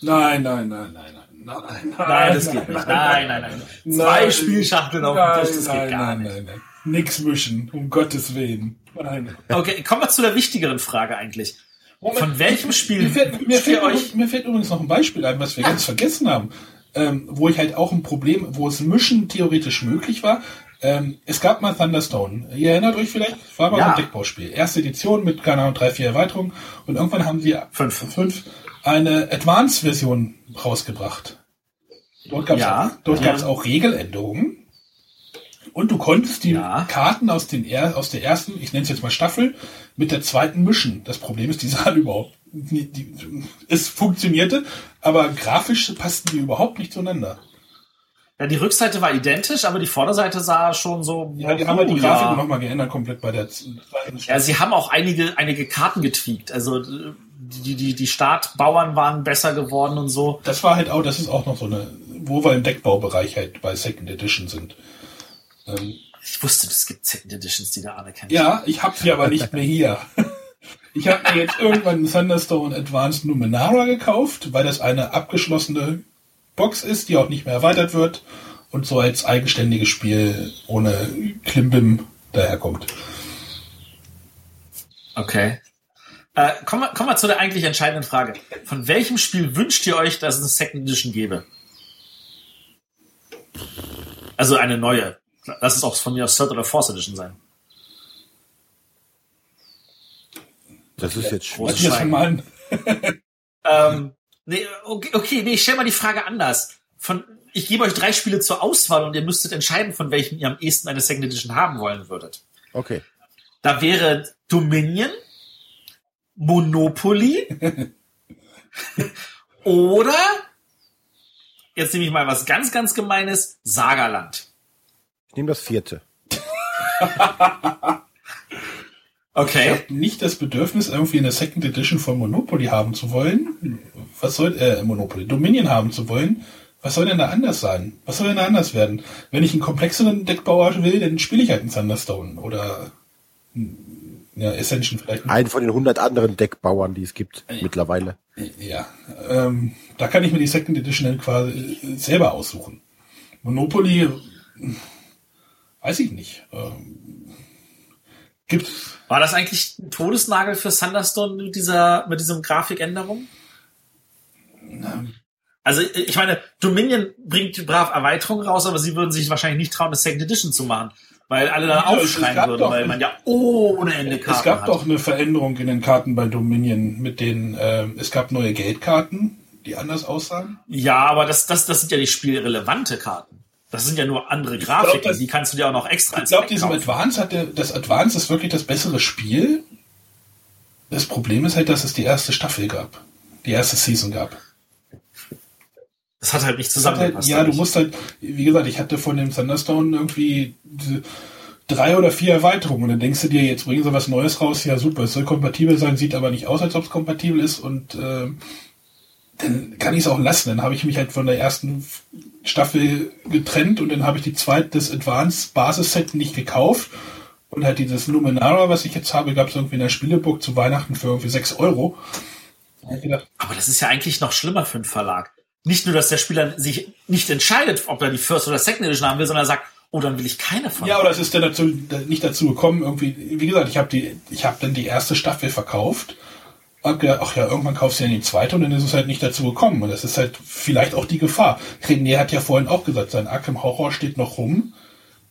Nein, nein, nein, nein, nein. Nein, nein, nein das geht nicht. Nein, nein, nein. Zwei nein, Spielschachteln auf dem Tisch, das nein, geht gar nein, nicht. Nein, nein. Nix mischen, um Gottes Willen. Nein. Okay, kommen wir zu der wichtigeren Frage eigentlich. Moment, Von welchem Spiel mir fällt, mir, fällt, euch mir fällt übrigens noch ein Beispiel ein, was wir ganz vergessen haben, ähm, wo ich halt auch ein Problem, wo es Mischen theoretisch möglich war. Ähm, es gab mal Thunderstone. Ihr erinnert euch vielleicht? War mal ja. ein Deckbauspiel. Erste Edition mit, keine Ahnung, drei, vier Erweiterungen. Und irgendwann haben sie fünf, fünf eine Advanced-Version rausgebracht. Dort gab es ja, dort ja. auch Regeländerungen. Und du konntest die ja. Karten aus, den, aus der ersten, ich nenne es jetzt mal Staffel, mit der zweiten mischen. Das Problem ist, die sahen überhaupt, die, die, es funktionierte, aber grafisch passten die überhaupt nicht zueinander. Ja, die Rückseite war identisch, aber die Vorderseite sah schon so. Ja, die oh, haben halt die Grafik ja. nochmal geändert, komplett bei der. Ja, sie haben auch einige, einige Karten getweakt. Also die, die, die Startbauern waren besser geworden und so. Das war halt auch, das ist auch noch so eine, wo wir im Deckbaubereich halt bei Second Edition sind. Ähm, ich wusste, es gibt Second Editions, die da anerkennen. Ja, ich habe sie aber nicht mehr hier. Ich habe mir jetzt irgendwann Thunderstone Advanced Numenara gekauft, weil das eine abgeschlossene Box ist, die auch nicht mehr erweitert wird und so als eigenständiges Spiel ohne Klimbim daherkommt. Okay. Äh, kommen, wir, kommen wir zu der eigentlich entscheidenden Frage. Von welchem Spiel wünscht ihr euch, dass es eine Second Edition gäbe? Also eine neue. Lass es auch von mir aus Third oder Fourth Edition sein. Das ist jetzt schwierig. ähm, Nee, okay, okay, nee, ich stell mal die Frage anders. Von, ich gebe euch drei Spiele zur Auswahl und ihr müsstet entscheiden, von welchem ihr am ehesten eine Second Edition haben wollen würdet. Okay. Da wäre Dominion, Monopoly oder jetzt nehme ich mal was ganz, ganz Gemeines, Sagerland. Nehme das vierte. Okay. Ich habe nicht das Bedürfnis, irgendwie eine Second Edition von Monopoly haben zu wollen. Was soll, äh, Monopoly, Dominion haben zu wollen. Was soll denn da anders sein? Was soll denn da anders werden? Wenn ich einen komplexeren Deckbauer will, dann spiele ich halt einen Thunderstone oder ja, Ascension vielleicht. Einen von den 100 anderen Deckbauern, die es gibt äh, mittlerweile. Ja, ähm, da kann ich mir die Second Edition dann quasi selber aussuchen. Monopoly, weiß ich nicht. Ähm, gibt's war das eigentlich ein Todesnagel für Thunderstone mit dieser, mit diesem Grafikänderung? Na, Also ich meine, Dominion bringt brav Erweiterungen raus, aber sie würden sich wahrscheinlich nicht trauen, eine Second Edition zu machen. Weil alle dann Ja, es aufschreien gab würden, weil man ja ohne Ende Karten Es gab hat. doch eine Veränderung in den Karten bei Dominion mit den, ähm, es gab neue Geldkarten, die anders aussahen. Ja, aber das, das, das sind ja nicht spielrelevante Karten. Das sind ja nur andere Grafiken, das- die kannst du dir auch noch extra Ich glaube, diesem. Advance hat der, das Advance ist wirklich das bessere Spiel. Das Problem ist halt, dass es die erste Staffel gab. Die erste Season gab. Das hat halt nicht halt, zusammengepasst. ja, du musst halt, wie gesagt, ich hatte von dem Thunderstone irgendwie drei oder vier Erweiterungen und dann denkst du dir, jetzt bringen sie was Neues raus, ja super, es soll kompatibel sein, sieht aber nicht aus, als ob es kompatibel ist und ähm, dann kann ich es auch lassen. Dann habe ich mich halt von der ersten Staffel getrennt und dann habe ich die zweite, das Advanced Basisset nicht gekauft und halt dieses Numenara, was ich jetzt habe, gab es irgendwie in der Spielebook zu Weihnachten für irgendwie 6 Euro. Gedacht, Aber das ist ja eigentlich noch schlimmer für einen Verlag. Nicht nur, dass der Spieler sich nicht entscheidet, ob er die First oder Second Edition haben will, sondern sagt, oh, dann will ich keine von. Ja, oder es ist dann dazu, nicht dazu gekommen, irgendwie, wie gesagt, ich habe die, ich habe dann die erste Staffel verkauft. Gedacht, ach ja, irgendwann kaufst du ja die zweite und dann ist es halt nicht dazu gekommen. Und das ist halt vielleicht auch die Gefahr. René hat ja vorhin auch gesagt, sein Arkham Horror steht noch rum.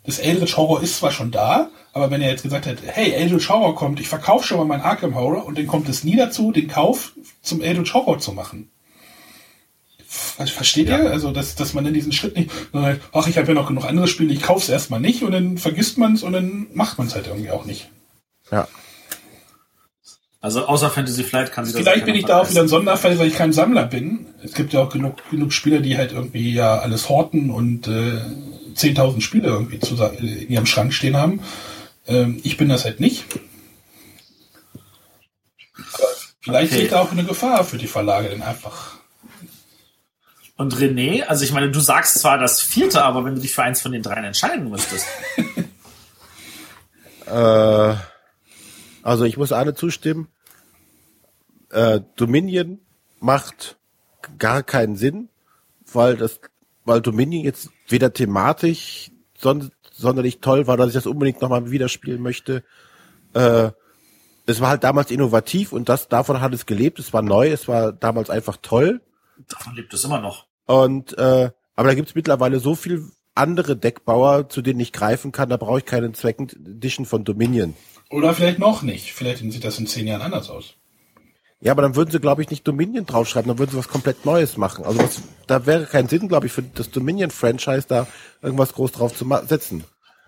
Das Eldritch Horror ist zwar schon da, aber wenn er jetzt gesagt hätte, hey, Eldritch Horror kommt, ich verkaufe schon mal mein Arkham Horror und dann kommt es nie dazu, den Kauf zum Eldritch Horror zu machen. Ver- Versteht ihr? Also, dass, dass man dann diesen Schritt nicht, sondern halt, ach, ich habe ja noch genug andere Spiele, ich kaufe es erstmal nicht und dann vergisst man es und dann macht man es halt irgendwie auch nicht. Ja. Also außer Fantasy Flight kann sie das Vielleicht bin ich da auch wieder ein. Sonderfall, weil ich kein Sammler bin. Es gibt ja auch genug, genug Spieler, die halt irgendwie ja alles horten und äh, 10.000 Spiele irgendwie zu, in ihrem Schrank stehen haben. Ähm, ich bin das halt nicht. Aber vielleicht Okay. sehe ich da auch eine Gefahr für die Verlage, denn einfach. Und René, also ich meine, du sagst zwar das vierte, aber wenn du dich für eins von den dreien entscheiden müsstest. Äh, also ich muss Arne zustimmen. Äh, Dominion macht gar keinen Sinn, weil das, weil Dominion jetzt weder thematisch son sonderlich toll war, dass ich das unbedingt nochmal wieder spielen möchte. Äh, es war halt damals innovativ und das davon hat es gelebt. Es war neu, es war damals einfach toll. Davon lebt es immer noch. Und äh, aber da gibt's mittlerweile so viel andere Deckbauer, zu denen ich greifen kann. Da brauche ich keinen Edition von Dominion. Oder vielleicht noch nicht. Vielleicht sieht das in zehn Jahren anders aus. Ja, aber dann würden sie, glaube ich, nicht Dominion draufschreiben, dann würden sie was komplett Neues machen. Also was, da wäre kein Sinn, glaube ich, für das Dominion-Franchise da irgendwas groß drauf zu setzen.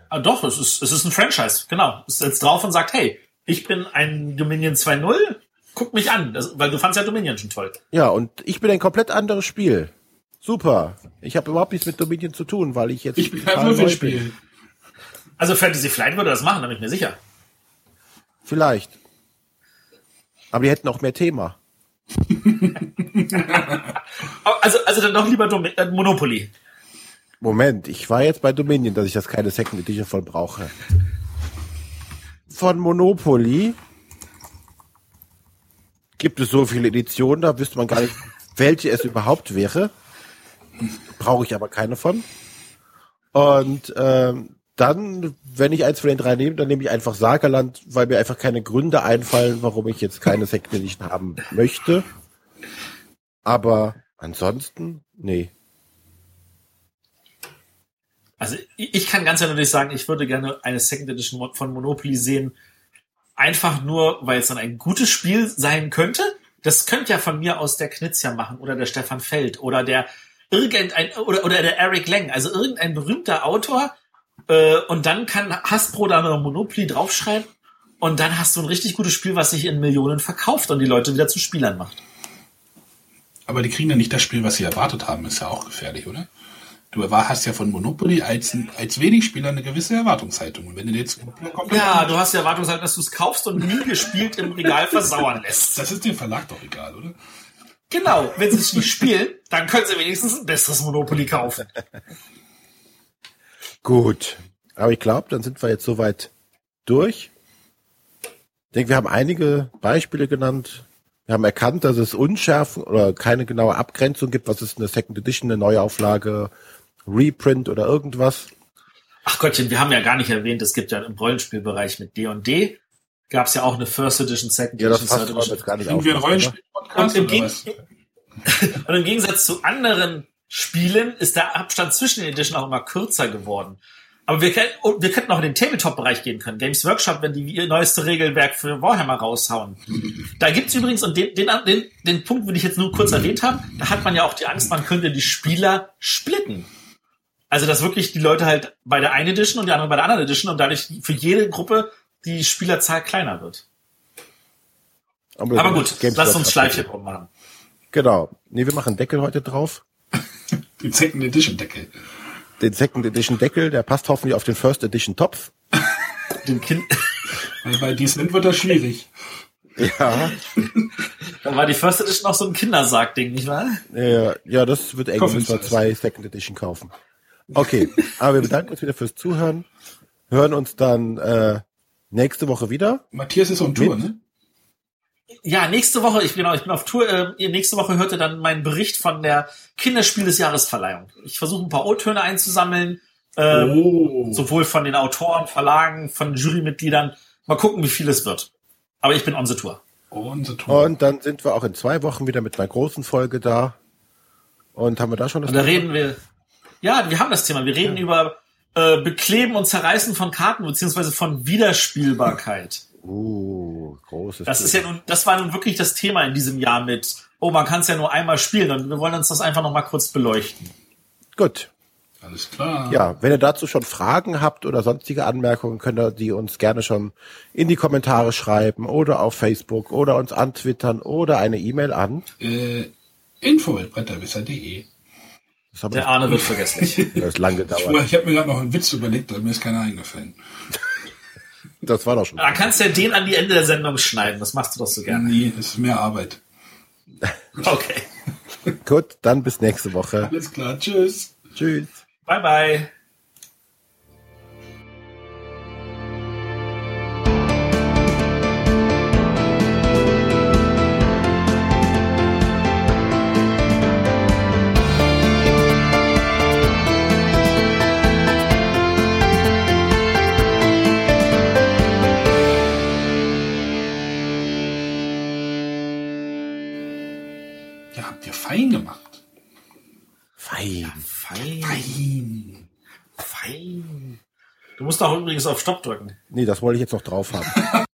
Ah, doch, es ist, es ist ein Franchise, genau. Es setzt drauf und sagt, hey, ich bin ein Dominion 2.0, guck mich an, das, weil du fandst ja Dominion schon toll. Ja, und ich bin ein komplett anderes Spiel. Super. Ich habe überhaupt nichts mit Dominion zu tun, weil ich jetzt Ich bin total ein neu Würfelspiel. Also Fantasy Flight würde das machen, da bin ich mir sicher. Vielleicht. Aber die hätten auch mehr Thema. Also, also dann doch lieber Domi äh, Monopoly. Moment, ich war jetzt bei Dominion, dass ich das keine Second Edition von brauche. Von Monopoly gibt es so viele Editionen, da wüsste man gar nicht, welche es überhaupt wäre. Brauche ich aber keine von. Und ähm, dann, wenn ich eins von den drei nehme, dann nehme ich einfach Sagerland, weil mir einfach keine Gründe einfallen, warum ich jetzt keine Second Edition haben möchte. Aber ansonsten, nee. Also ich kann ganz ehrlich sagen, ich würde gerne eine Second Edition von Monopoly sehen. Einfach nur, weil es dann ein gutes Spiel sein könnte. Das könnte ja von mir aus der Knitz ja machen oder der Stefan Feld oder der irgendein oder, oder der Eric Lang, also irgendein berühmter Autor. Äh, und dann kann Hasbro da noch Monopoly draufschreiben und dann hast du ein richtig gutes Spiel, was sich in Millionen verkauft und die Leute wieder zu Spielern macht. Aber die kriegen ja nicht das Spiel, was sie erwartet haben. Ist ja auch gefährlich, oder? Du hast ja von Monopoly als, als wenig Spieler eine gewisse Erwartungshaltung. Und wenn du jetzt Ja, du hast die Erwartungshaltung, dass du es kaufst und nie gespielt im Regal versauern lässt. das ist dem Verlag doch egal, oder? Genau, wenn sie es nicht spielen, dann können sie wenigstens ein besseres Monopoly kaufen. Gut. Aber ich glaube, dann sind wir jetzt soweit durch. Ich denke, wir haben einige Beispiele genannt. Wir haben erkannt, dass es Unschärfen oder keine genaue Abgrenzung gibt. Was ist eine Second Edition, eine Neuauflage, Reprint oder irgendwas? Ach Gottchen, wir haben ja gar nicht erwähnt, es gibt ja im Rollenspielbereich mit D&D gab es ja auch eine First Edition, Second Ja, das Edition, passt Third Edition. jetzt gar nicht wir auf. Geg was? Und im Gegensatz zu anderen Spielen ist der Abstand zwischen den Edition auch immer kürzer geworden. Aber wir, wir könnten auch in den Tabletop-Bereich gehen können. Games Workshop, wenn die ihr neueste Regelwerk für Warhammer raushauen. Da gibt's übrigens, und den, den, den, den Punkt will ich jetzt nur kurz erwähnt haben, da hat man ja auch die Angst, man könnte die Spieler splitten. Also, dass wirklich die Leute halt bei der einen Edition und die anderen bei der anderen Edition und dadurch für jede Gruppe die Spielerzahl kleiner wird. Aber gut, Games lass uns. Schleifchen rummachen. Genau. Nee, wir machen Deckel heute drauf. Den Second Edition Deckel. Den Second Edition Deckel, der passt hoffentlich auf den First Edition Topf. Den Kind, Weil bei Decent wird das schwierig. Ja. da war die First Edition noch so ein Kindersarg-Ding, nicht wahr? Ja, ja, das wird eng, müssen wir zwei Second Edition kaufen. Okay, aber wir bedanken uns wieder fürs Zuhören. Hören uns dann äh, nächste Woche wieder. Matthias ist on Tour, ne? Ja, nächste Woche, ich genau, ich bin auf Tour. Äh, ihr nächste Woche hört ihr dann meinen Bericht von der Kinderspiel des Jahresverleihung. Ich versuche ein paar O-Töne einzusammeln, äh, Oh. sowohl von den Autoren, Verlagen, von Jurymitgliedern. Mal gucken, wie viel es wird. Aber ich bin on the Tour. Unsere Tour. Und dann sind wir auch in zwei Wochen wieder mit einer großen Folge da. Und haben wir da schon das Und da reden wir, ja, wir haben das Thema. Wir reden über äh, Bekleben und Zerreißen von Karten beziehungsweise von Wiederspielbarkeit. Uh, großes Das ist ja nun, das war nun wirklich das Thema in diesem Jahr mit, oh, man kann es ja nur einmal spielen und wir wollen uns das einfach noch mal kurz beleuchten. Gut. Alles klar. Ja, wenn ihr dazu schon Fragen habt oder sonstige Anmerkungen, könnt ihr die uns gerne schon in die Kommentare schreiben oder auf Facebook oder uns antwittern oder eine E-Mail an. Äh, info.bretterwisser.de Der Arne wird vergesslich. das ist lang Ich, gedauert. ich habe mir gerade noch einen Witz überlegt, aber mir ist keiner eingefallen. Das war doch schon. Da kannst du ja den an die Ende der Sendung schneiden. Das machst du doch so gerne. Nee, das ist mehr Arbeit. Okay. Gut, dann bis nächste Woche. Alles klar, tschüss. Tschüss. Bye, bye. Fein gemacht. Fein. Fein. Fein. Fein. Du musst doch übrigens auf Stopp drücken. Nee, das wollte ich jetzt noch drauf haben.